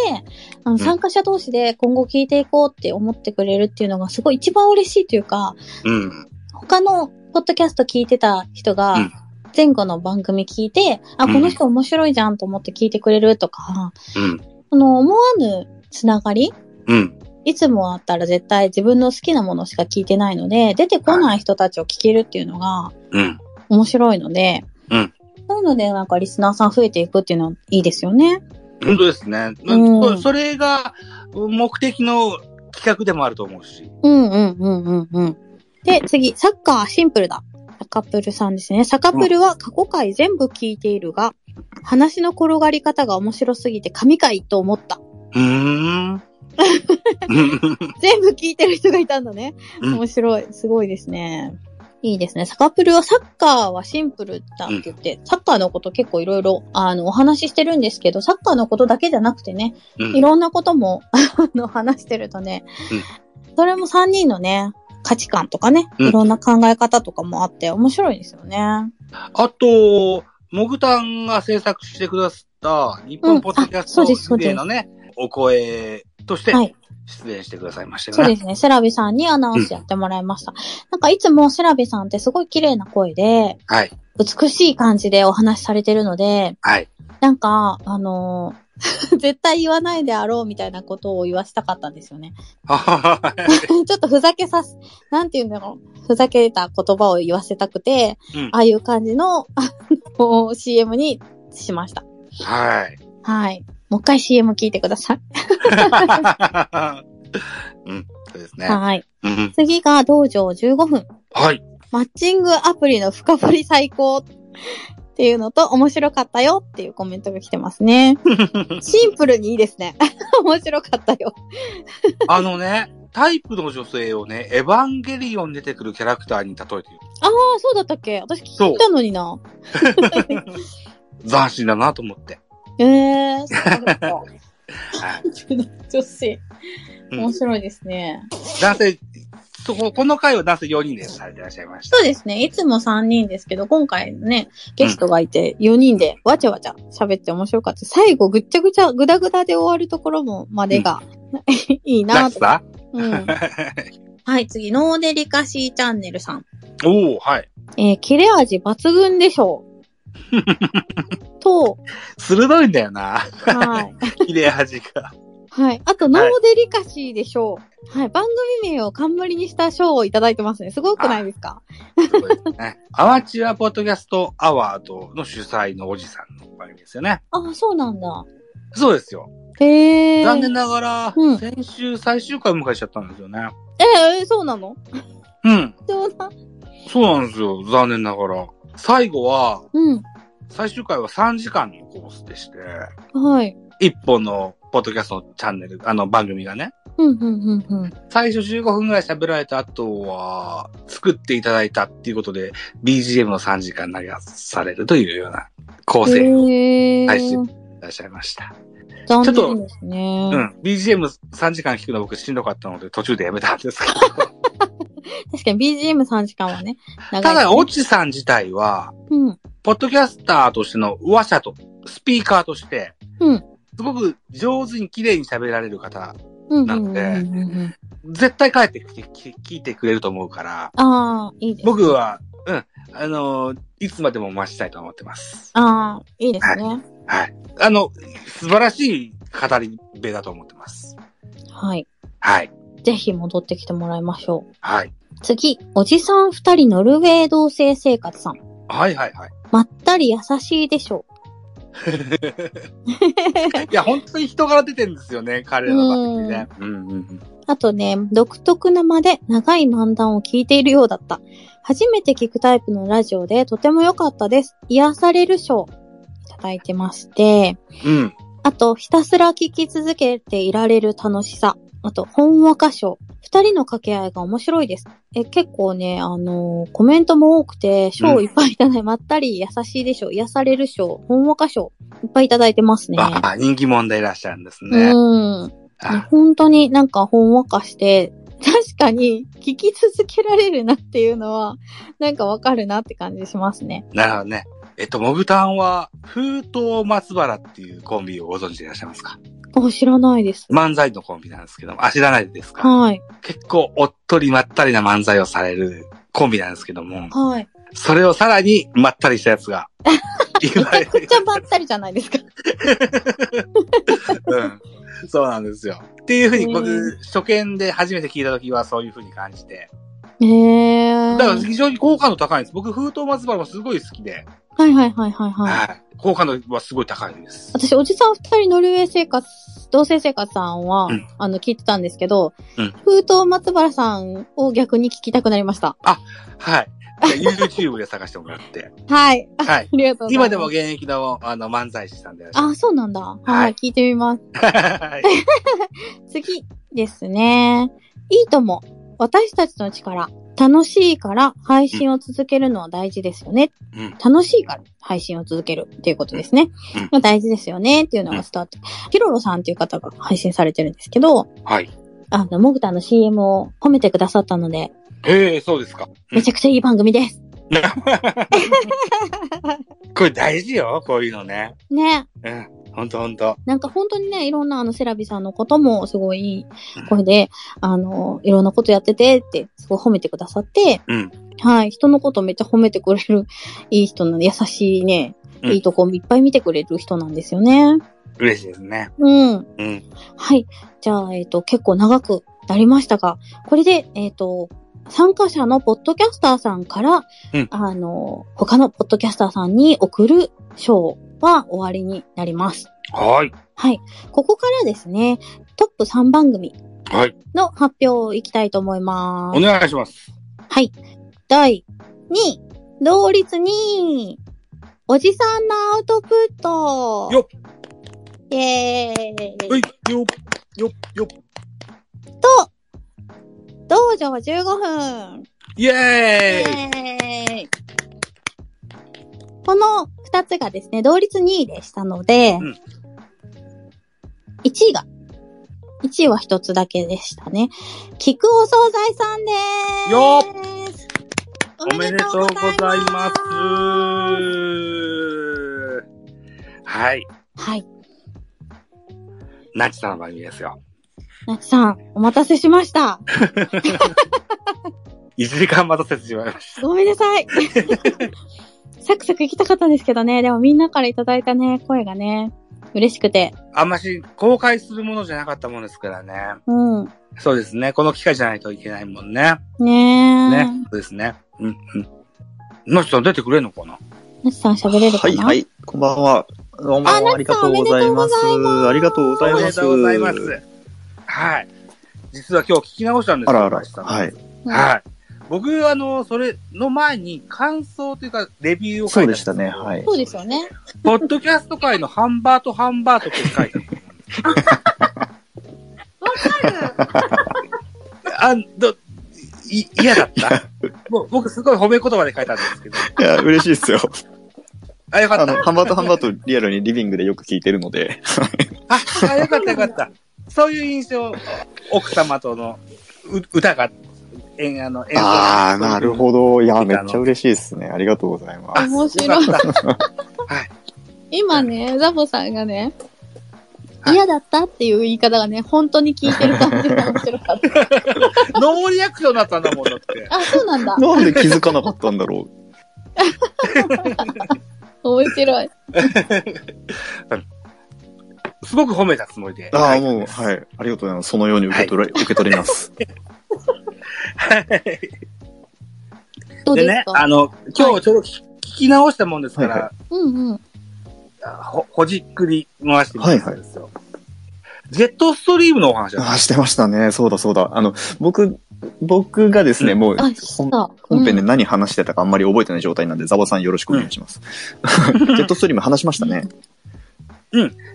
あの、ん参加者同士で今後聞いていこうって思ってくれるっていうのがすごい一番嬉しいというか、うん。他のポッドキャスト聞いてた人がうん、前後の番組聞いて、あ、うんこの人面白いじゃんと思って聞いてくれるとか、うん。あの、思わぬつながりうん。いつもあったら絶対自分の好きなものしか聞いてないので、出てこない人たちを聞けるっていうのがうん。面白いので、うんそういうのでなんかリスナーさん増えていくっていうのはいいですよね。本当ですね。うんそそれが目的の企画でもあると思うし。うんうんうんうんうん。で、次、サッカーシンプルだ。サカプルさんですね。サカプルは過去回全部聞いているが、話の転がり方が面白すぎて神回と思った。うーん。全部聞いてる人がいたんだね。うん面白い。すごいですね。いいですね。サカプルはサッカーはシンプルだって言って、サッカーのこと結構いろいろ、あの、お話ししてるんですけど、サッカーのことだけじゃなくてね、うんいろんなことも、あの、話してるとね、それも3人のね、価値観とかね、うんいろんな考え方とかもあって面白いですよね。あと、モグタンが制作してくださった日本ポッドキャストのね、お声としてはい出演してくださいましたよね。そうですね。セラビさんにアナウンスやってもらいました。なんかいつもセラビさんってすごい綺麗な声で、はい。美しい感じでお話しされてるので、はい。なんか、あのー 絶対言わないであろうみたいなことを言わしたかったんですよね。はい ちょっとふざけさす、なんて言うんだろう。ふざけた言葉を言わせたくて、うんああいう感じの CM にしました。はい。はい。もう一回 CM 聞いてください。うん。そうですね。はい。うん。次が道場15分。はい。マッチングアプリの深掘り最高っていうのと面白かったよっていうコメントが来てますね。シンプルにいいですね。面白かったよ。あのね、タイプの女性をね、エヴァンゲリオンに出てくるキャラクターに例えている。ああ、そうだったっけ？私聞いたのにな。斬新だなと思って。ええー、そうだった。はい。女性。うん面白いですね。男性、そこ、この回は男性4人でされていらっしゃいました。そうですね。いつも3人ですけど、今回ね、ゲストがいて4人でわちゃわちゃ喋って面白かった。最後ぐっちゃぐちゃ、ぐだぐだで終わるところも、までが、いいなと。うん。はい、次、ノーデリカシーチャンネルさん。おおはい。えー切れ味抜群でしょう。と、鋭いんだよな。はい。切れ味が。はい。あと、ノーデリカシーでしょう。はい。番組名を冠にした賞をいただいてますね。すごくないですか？すね。アマチュアポッドキャストアワードの主催のおじさんの番組ですよね。あ、そうなんだ。そうですよ。へえ。残念ながら、うん先週最終回を迎えちゃったんですよね。えー、そうなの？うん？そうなんですよ。残念ながら。最後は、うん。最終回は3時間のコースでして、はい。一本のポッドキャストのチャンネル、あの番組がね、うん、うん、うん、うん。最初15分ぐらい喋られた後は、作っていただいたっていうことで、BGM の3時間流されるというような構成を。配信らっしゃいました。残ちょっとね。うん。BGM3 時間聞くの僕しんどかったので途中でやめたんですけど。確かに BGM3 時間はね、ただ、オチさん自体は、うん。ポッドキャスターとしての話者と、スピーカーとして、うん。すごく上手に綺麗に喋られる方、うん。なんで絶対帰ってきてき聞いてくれると思うから、ああ、いいです。僕は、うん、あのーいつまでも待ちたいと思ってます。ああ、いいですね。はい。あの、素晴らしい語り部だと思ってます。はい。はい。ぜひ戻ってきてもらいましょう。はい。次、おじさん二人ノルウェー同棲生活さん。はいはいはい。まったり優しいでしょ いや、本当に人柄出てるんですよね、彼らの番組ね。うんうんうん。う。あとね、独特な間で長い漫談を聞いているようだった。初めて聞くタイプのラジオでとても良かったです。癒される賞。いただいてまして。うん。あと、ひたすら聞き続けていられる楽しさ。あと、ほんわか賞。二人の掛け合いが面白いです。え、結構ね、あのーコメントも多くて、賞いっぱいいただいて、まったり優しいでしょ。癒される賞。ほんわか賞。いっぱいいただいてますね。ああ、人気者でいらっしゃるんですね。うん。あ本当になんかほんわかして、確かに聞き続けられるなっていうのは、なんかわかるなって感じしますね。なるほどね。えっと、モグタンは、封筒松原っていうコンビをご存知でいらっしゃいますか？あ、知らないです。漫才のコンビなんですけども、あ、知らないですか？はい。結構おっとりまったりな漫才をされるコンビなんですけども、はい。それをさらにまったりしたやつが、い めちゃくちゃばったりじゃないですか。うん。そうなんですよ。っていうふうにへ僕、初見で初めて聞いた時はそういうふうに感じて。へー。だから非常に好感度高いんです。僕、封筒松原もすごい好きで、はいはいはいはいはい。はい。好感度はすごい高いです。私、おじさん二人ノルウェー生活、同性生活さんは、うんあの、聞いてたんですけど、うん封筒松原さんを逆に聞きたくなりました。はい。YouTube で探してもらって。はい。あはい。りがとうございます。今でも現役の、あの、漫才師さんで。あ、そうなんだ。はい、はい聞いてみます。はい。次ですね。いいとも。私たちの力。楽しいから配信を続けるのは大事ですよね。うん。楽しいから配信を続けるっていうことですね。うんまあ大事ですよねっていうのが伝わって。ヒロロさんっていう方が配信されてるんですけど、はい。あの、モグタの CM を褒めてくださったので、へえ、そうですか。うんめちゃくちゃいい番組です。これ大事よ、こういうのね。ね。うん。ほんとほんと。なんか本当にね、いろんなあのセラビさんのこともすごい声で、あの、いろんなことやっててって、すごい褒めてくださって、うん。はい、人のことめっちゃ褒めてくれるいい人なの、優しいね、うんいいとこいっぱい見てくれる人なんですよね。嬉しいですね。うん。うん。はい。じゃあ、えっ、と、結構長くなりましたが、これで、えっ、と、参加者のポッドキャスターさんから、うんあの、他のポッドキャスターさんに送る賞は終わりになります。はい。はい。ここからですね、トップ3番組はい。の発表いきたいと思いまおす。願いします。はい。第2位、同率2位、おじさんのアウトプット。よっイェーイ。はい。よっ、よっ、よっ。と、道場15分。イェーイイェーイこの2つがですね、同率2位でしたので、うん1位が、1位は1つだけでしたね。菊お惣菜さんでーす。よっおおめでとうございます。はい。はい。ナチさんの番組ですよ。なちさん、お待たせしました。1時間待たせてしまいましごめんなさい。サクサク行きたかったんですけどね、でもみんなからいただいたね、声がね、嬉しくて。た。あんまし公開するものじゃなかったものですからね。うん。そうですね。この機会じゃないといけないもんね。ねえ。ね。そうですね。うん、うん。ナチさん出てくれんのかな？なちさん喋れるかな？はい、はい。こんばんは。どうもあありがとうございます。ありがとうございます。おめでとうございます。はい。実は今日聞き直したんですよ。あらあらはい。はい。僕、あの、それの前に感想というか、レビューを書そいうたんですでしたね。はい。そうですよね。ポッドキャスト界のハンバートハンバートって書いてある。あ、ど、い、嫌だったもう僕すごい褒め言葉で書いたんですけど。いや、嬉しいですよ。あ、よかった。あの、ハンバートハンバートリアルにリビングでよく聞いてるので。あ、あよかったよかった。そういう印象、奥様とのう歌が、えんあの、演奏ああ、なるほど。いや、めっちゃ嬉しいですね。ありがとうございまあ、す。面白いはい。今ね、ザボさんがね、はい嫌だったっていう言い方がね、本当に聞いてる感じが面白かった。ノーリアクションだったんだもんだって。あ、そうなんだ。なんで気づかなかったんだろ 面白い。すごく褒めたつもりで。う。ああ、はいもう、はい。ありがとうございます。そのように受け取れ、受け取ります。どうでね、あの、今日ちょうど聞き直したもんですから、はいはうんうん。ほ、ほじっくり回してみたんですよ。ジェットストリームのお話だああ、してましたね。そうだそうだ。あの、僕、僕がですね、もう、あ、本した。本編でうん何話してたかあんまり覚えてない状態なんで、ザボさんよろしくお願いします。ジェットストリーム話しましたね。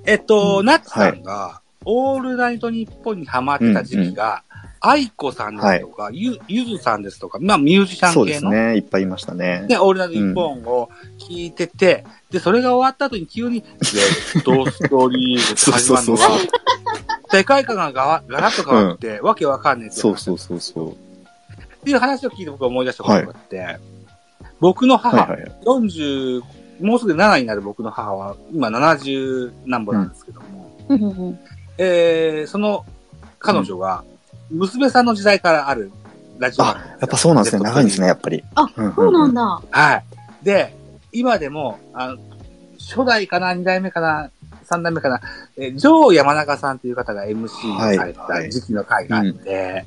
えっと、うんナッチさんが、オールナイトニッポンにハマってた時期が、愛子さんですとか、ゆ、ゆずさんですとか、まあミュージシャそうン系の、ですね。いっぱいいましたね。で、オールナイトニッポンを聞いてて、で、それが終わった後に急に、ジェットストリームって始まるのがそうそうそう、世界観がガラガラッと変わって、わけわかんねえってそうそうそうそう。っていう話を聞いて僕は思い出したことがあって、僕の母、はいはい。40、もうすぐ7になる僕の母は、今70何本なんですけども、うんうんうん。えー、その彼女が、娘さんの時代からあるラジオあ、やっぱそうなんですね。長いんですね、やっぱり。あ、うんそうなんだ。はい。で、今でも、あの、初代かな、二代目かな、三代目かな、えー、ジョー山中さんっていう方が MC をされた時期の回があって、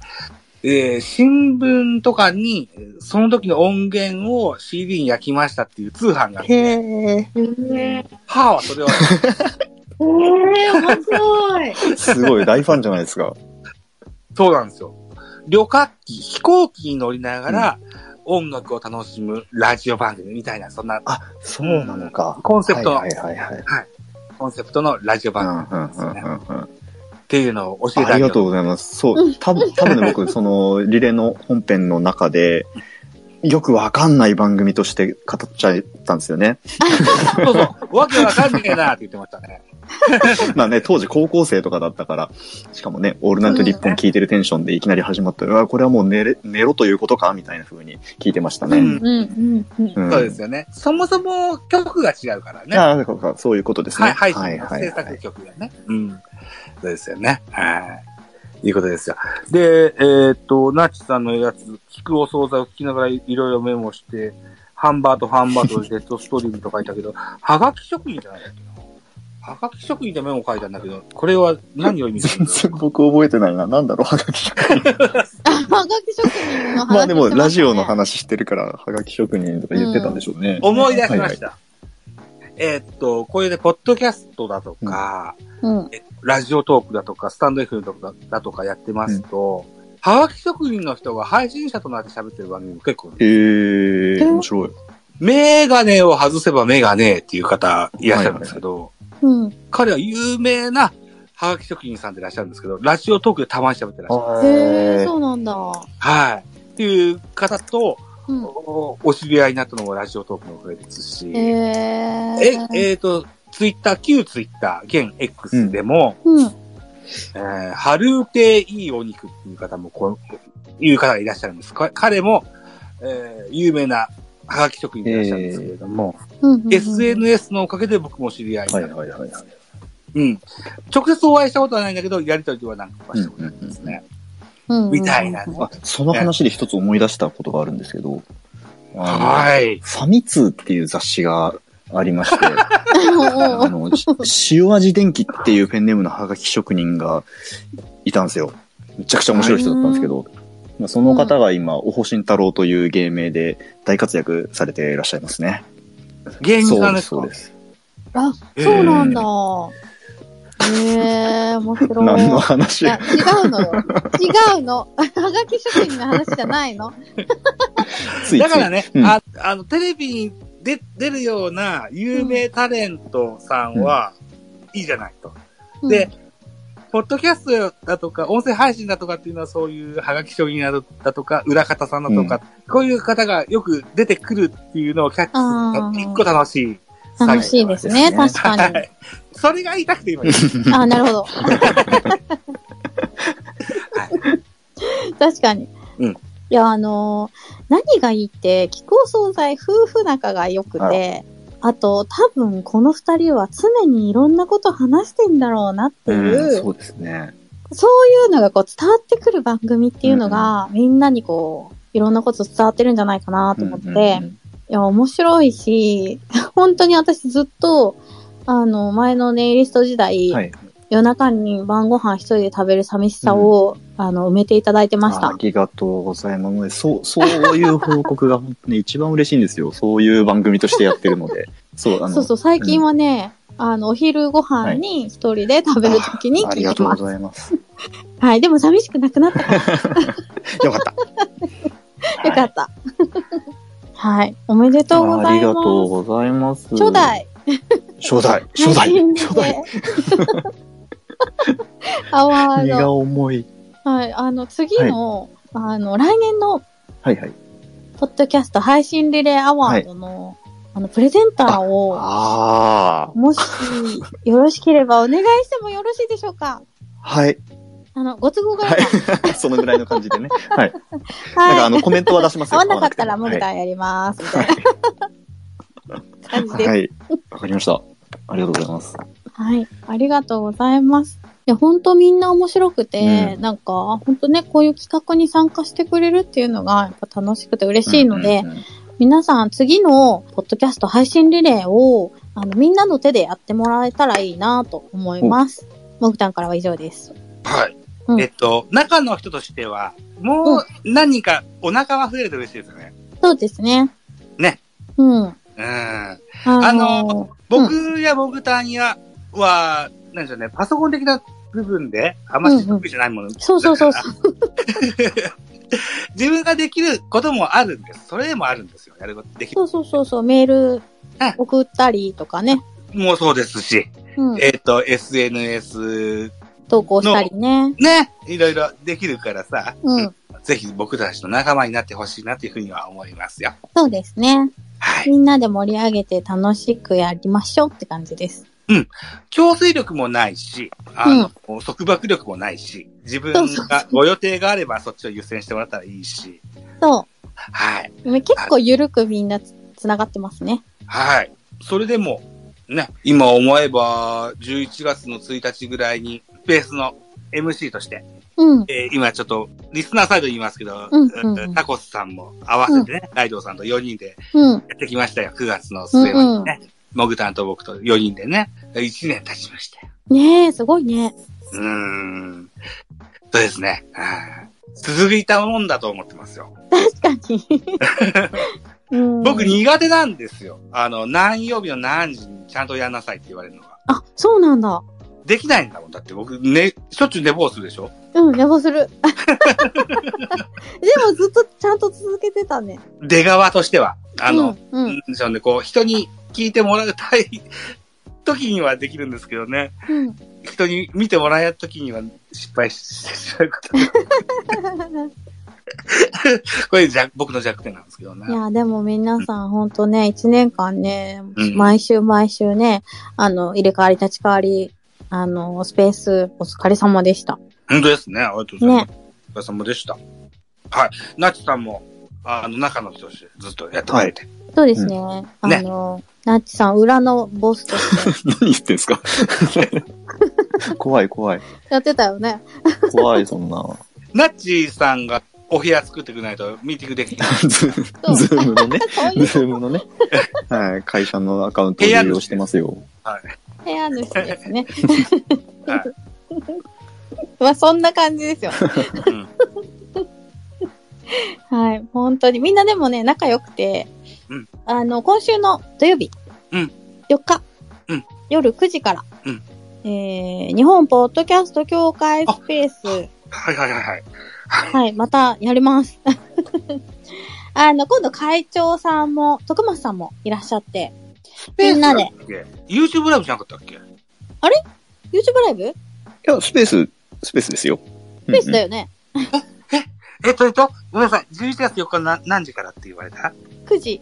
えー新聞とかに、えーその時の音源を CD に焼きましたっていう通販があって、へへえ。母はそれを、ええ、面白い。すごい大ファンじゃないですか。そうなんですよ。旅客機、飛行機に乗りながら、音楽を楽しむラジオ番組みたいな、そんなあ、そうなのか。コンセプトの、はいはいはいはい。コンセプトのラジオうん番組うんうんなん。うんうんっていうのを教えてありがとうう。ございます。そう、多分、多分ね、僕、その、リレーの本編の中で、よくわかんない番組として語っちゃったんですよね。そうそう。わけわかんねえなって言ってましたね。まあね、当時高校生とかだったから、しかもね、オールナイト日本聞いてるテンションでいきなり始まったら、うわこれはもう寝れ、寝ろということかみたいな風に聞いてましたね。うんうんそうですよね。そもそも曲が違うからね。ああ、そうかそういうことですね。はい、配信のはい制作曲がね。うん。そうですよね。はい。いうことですよ。で、えーっと、ナッチさんのやつ、聞くお惣菜を聞きながらいろいろメモして、ハンバート、ハンバート、デッドストリームと書いたけど、はがき職人じゃないんだっけ？な。はがき職人でメモ書いたんだけど、これは何を意味する全然僕覚えてないな。なんだろう、はがき職人。あ、はがき職人の話、まあでも、ラジオの。話してるから、はがき職人とか言ってたんでしょうね。う思い出しました。えーっと、これで、ポッドキャストだとか、うん。えラジオトークだとか、スタンド FM とかだとかやってますと、はがき職人の人が配信者となって喋ってる番組も結構、へえ、面白い。メガネを外せばメガネっていう方いらっしゃるんですけど、うん。彼は有名なはがき職人さんでいらっしゃるんですけど、ラジオトークでたまに喋ってらっしゃる。へえ、そうなんだ。はい。っていう方と、うん。おお知り合いになったのもラジオトークのおかげですし、へえ。え、えっ、と、ツイッター、旧ツイッター、現 X でも、うん。えー、ハルーテいいお肉っていう方も、こう、いう方がいらっしゃるんです。か彼も、えー、有名なはがき職人でいらっしゃるんですけれども、うん。SNS のおかげで僕も知り合いになはいるはいはいはい。うん。直接お会いしたことはないんだけど、やりとりではなんかしたことあるんですね。うん。みたいなね。あ、その話で一つ思い出したことがあるんですけど、はい。ファミ通っていう雑誌がありまして、お あの、し塩味電気っていうペンネームのハガキ職人がいたんですよ。めちゃくちゃ面白い人だったんですけど、まあ、その方が今、おほしん太郎という芸名で大活躍されていらっしゃいますね。芸人さんでか？そうです。あ、そうなんだ。へえ、面白い。何のい話や、違うのよ。違うの。はがき職人の話じゃないの。ついついだからね、うんあ、あの、テレビに出、出るような有名タレントさんは、いいじゃないと。で、ポッドキャストだとか、音声配信だとかっていうのはそういうハガキ職人だとか、裏方さんだとか、こういう方がよく出てくるっていうのをキャッチする一個楽しい。うん、楽しいですね、確かに。はい。それが言いたくて今 あ、なるほど。確かに。うんいや、あのー何がいいって、気候惣菜夫婦仲が良くて、あと、多分この二人は常にいろんなこと話してんだろうなっていう、うんそうですね。そういうのがこう伝わってくる番組っていうのが、みんなにこう、いろんなこと伝わってるんじゃないかなと思って、うんうんうんいや、面白いし、本当に私ずっと、あの、前のネイリスト時代、はい。夜中に晩ご飯一人で食べる寂しさを、あの、埋めていただいてましたあ。りがとうございます。そう、そういう報告が本当に一番嬉しいんですよ。そういう番組としてやってるので。そう、あの、そうそう、最近はね、あの、お昼ご飯に一人で食べるときにあ聞いてりがとうごます。ざいます。はい、でも寂しくなくなったから、よかった。よかった。はい、おめでとうございます。ありがとうございます。初。代。初代。初代。初代。アワー荷がド。重い。はい、あの、次の、あの、来年の、はいはい。ポッドキャスト配信リレーアワードの、あの、プレゼンターを、あもし、よろしければお願いしてもよろしいでしょうか？はい。あの、ご都合がはあれば。い。そのぐらいの感じでね。はい。なんはい。かあの、コメントは出しますよ。合わなかったらモグはタンやります。みたいな感じです。はい。わかりました。ありがとうございます。はい。ありがとうございます。いや、本当みんな面白くて、うんなんか、本当ね、こういう企画に参加してくれるっていうのが、やっぱ楽しくて嬉しいので、うんうんうん皆さん次のポッドキャスト配信リレーを、あの、みんなの手でやってもらえたらいいなと思います。モグタンからは以上です。はい。うんえっと、中の人としては、もう何人かお腹が増えると嬉しいですよね。そうですね。ね。うん。うん。ああのの、僕やモグタンやは、なんでしょうね、パソコン的な部分で、あんまし得意じゃないもの、そうそうそうだから自分ができることもあるんです。それでもあるんですよ。やることできる。そうそうそうそう、メールはい送ったりとかね。もうそうですし、うん。えっ、と、SNS 投稿したりね。ね、いろいろできるからさ、うん。ぜひ僕たちの仲間になってほしいなっていうふうには思いますよ。そうですね。はい。みんなで盛り上げて楽しくやりましょうって感じです。強制力もないし、あの、束縛力もないし、自分がご予定があればそっちを優先してもらったらいいし、そはい。う。結構ゆるくみんなつつながってますね。はい。それでも、ね、今思えば、11月の1日ぐらいに、スペースの MC として、うん。えー今ちょっと、リスナーサイド言いますけど、うんうんうんタコスさんも合わせてね、ライドウさんと4人でうん。やってきましたよ。9月の末までね。モグタンと僕と4人でね、1年経ちましたよ。ねえ、すごいね。うーん。そうですね。はい続いたもんだと思ってますよ。確かに。うん僕苦手なんですよ。あの、何曜日の何時にちゃんとやんなさいって言われるのが。あ、そうなんだ。できないんだもん。だって僕、ね、しょっちゅう寝坊するでしょ？うん、寝坊する。でもずっとちゃんと続けてたね。出側としては。あの、うん、ううんん、そうね、こう、人に聞いてもらいたい時にはできるんですけどね。うん。人に見てもらえた時には失敗してしまうことがこれじゃ僕の弱点なんですけどねい。や、でも皆さんほんとね、一年間ね、うん毎週毎週ね、あの、入れ替わり立ち替わり、あの、スペースお疲れ様でした。本当ですね。ありがとうございます。ね。お疲れ様でした。はい。ナチさんも、あの、中の人としてずっとやってくれて。そうですね。あねの、ナッチさん、裏のボスとして 何言ってんすか？怖い怖い。やってたよね。怖い、そんな。ナッチさんがお部屋作ってくれないとミーティングできない。ズズームのね。ズームのね。はい。会社のアカウントを利用してますよ。はい。部屋主ですね。はいまあ、そんな感じですよ。うんはい。本当に。みんなでもね、仲良くて、うんあの、今週の土曜日、うん4日、うん夜9時から、うんえー、日本ポッドキャスト協会スペース、はいはいはいはい。はい、またやります。あの、今度会長さんも、徳松さんもいらっしゃって、みんなで。YouTube ライブじゃなかったっけ？YouTube ライブ？いや、スペース、スペースですよ。スペースだよ。よね。えっと、えっと、ごめんなさい。11月4日な何時からって言われた9時。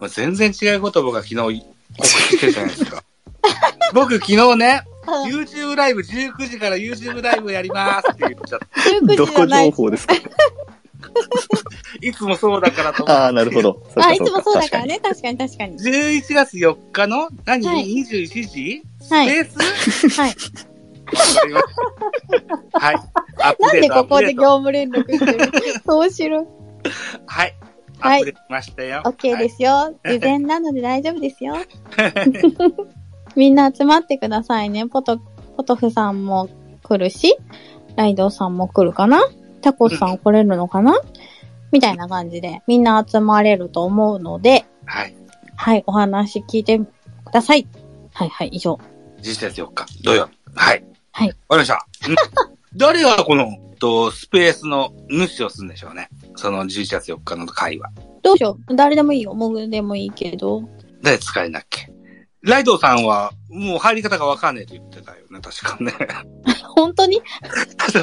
もう全然違うことを僕は昨日告知してるじゃないですか。僕昨日ね、YouTube ライブ19時から YouTube ライブやりますって言っちゃって。19どこ情。報ですか？いつもそうだからと思って。ああ、なるほ。ど。あ、いつもそうだからね。確かに確かに。11月4日の何、はい ?21 時？はい。ベース？はい。はい。なん。でここで業務連絡してる？そうしろ。はい。アはいましたよ。。OK ですすよ。事前なので大丈夫ですよ。みんな集まってくださいね。ポト、ポトフさんも来るし、ライドウさんも来るかな？タコスさん来れるのかな？みたいな感じで、みんな集まれると思うので、はい。はい、お話聞いてください。はいはい、以上。11月4日、土曜日。はい。はい。わかりました。うん 誰がこの、と、スペースの主をするんでしょうね。その11月4日の会は。どうしよう。誰でもいいよ。モグでもいいけど。誰使えんだっけライドウさんは、もう入り方がわかんないと言ってたよね、確かね。本当に？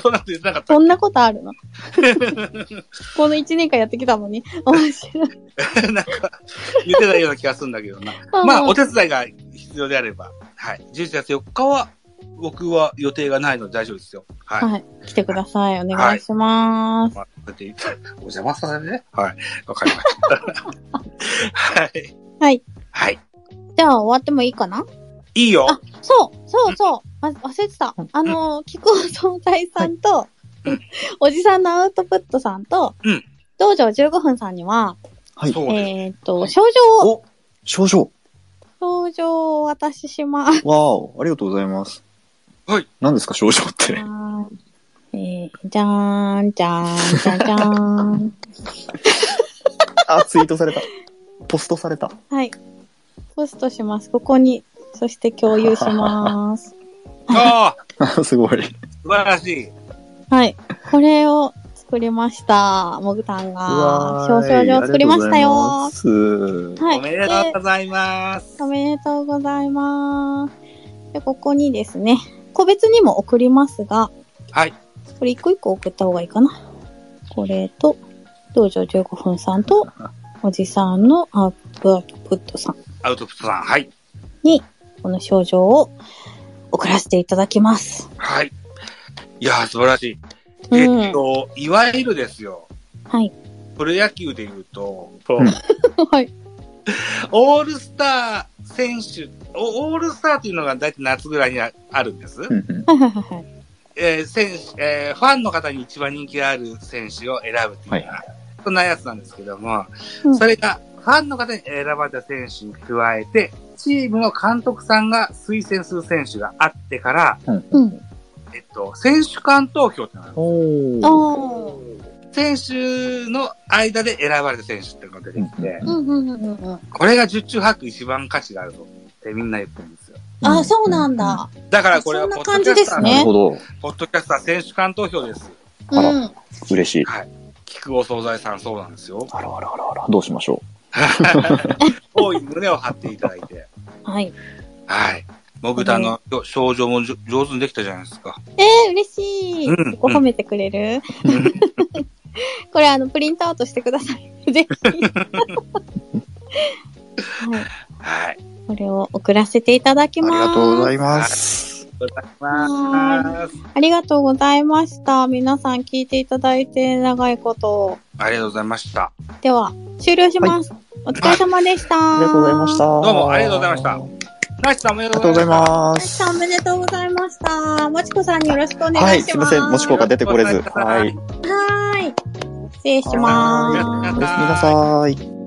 そうなんて言ってなかったそんなことあるの？この1年間やってきたのに。面白い。なんか、言ってたような気がするんだけどな。まあ、お手伝いが必要であれば、はい。11月4日は、僕は予定がないので大丈夫ですよ。はい。はい。来てください。お願いします。まあ、こうやって言って お邪魔させてね。はい。わかりました。はい。はい。はい。じゃあ終わってもいいかな？いいよ。あ、そう、そうそう。ま、忘れてた。あの、菊尾総裁さんと、うん おじさんのアウトプットさんと、うん道場15分さんには、はい。えーっと、賞状を、お少々。賞状をお渡しします。わーお、ありがとうございます。はい。何ですか、少々って。えー、じゃーん、じゃーん、じゃじゃーん。あ、ツイートされた。ポストされた。はい。ポストします。ここに、そして共有します。ああ、すごい。素晴らしい。はい。これを作りました。もぐたんが、表彰状作りましたよ。はい。おめでとうございます。でおめでとうございます。で、ここにですね、個別にも送りますが、はい。これ一個一個送った方がいいかな。これと、道場15分さんと、おじさんのアップアップットさんアウトプットさん。はい。に、この症状を送らせていただきます。はい。いやー、素晴らしい。うんえっと、いわゆるですよ。はい。プロ野球で言うと、はい。オールスター選手、おオールスターというのが大体夏ぐらいにああるんです。えー選手、えーファンの方に一番人気がある選手を選ぶっていうはいそんなやつなんですけども、うんそれがファンの方に選ばれた選手に加えて、チームの監督さんが推薦する選手があってから、うんうん。えっと、選手間投票ってのがあるおー。おー。選手の間で選ばれた選手っていうのが出てきて、うんうんうんうんうん。これが十中八九一番価値があるぞってみんな言ってるんですよ。あ、そうなんだ。だからこれはポッそんな感じドキャスターですねなるほど。ポッドキャスター選手間投票です。あらうん。嬉しい。菊尾惣菜さんそうなんですよ。あらあらあらあら。どうしましょ 大いに胸を張っていただいて。はい。はい。もぐたの症状もじょ上手にできたじゃないですか。えー、嬉しい。うんそこ褒めてくれる、これあの、プリントアウトしてください。ぜひ。はい。はい。これを送らせていただきます。りがとうございます。ございます。ありがとうございました。皆さん聞いていただいて長いこと。ありがとうございました。では、終了します。お疲れ様でした。ありがとうございました。どうもありがとうございましたナイスさんおめでとありがとうございまます。はいさんおめでとうございました。もちこさんによろしくお願いします。はい、すいません。もちこが出てこれず。はいい。はーい。失礼します。おやすみなさい。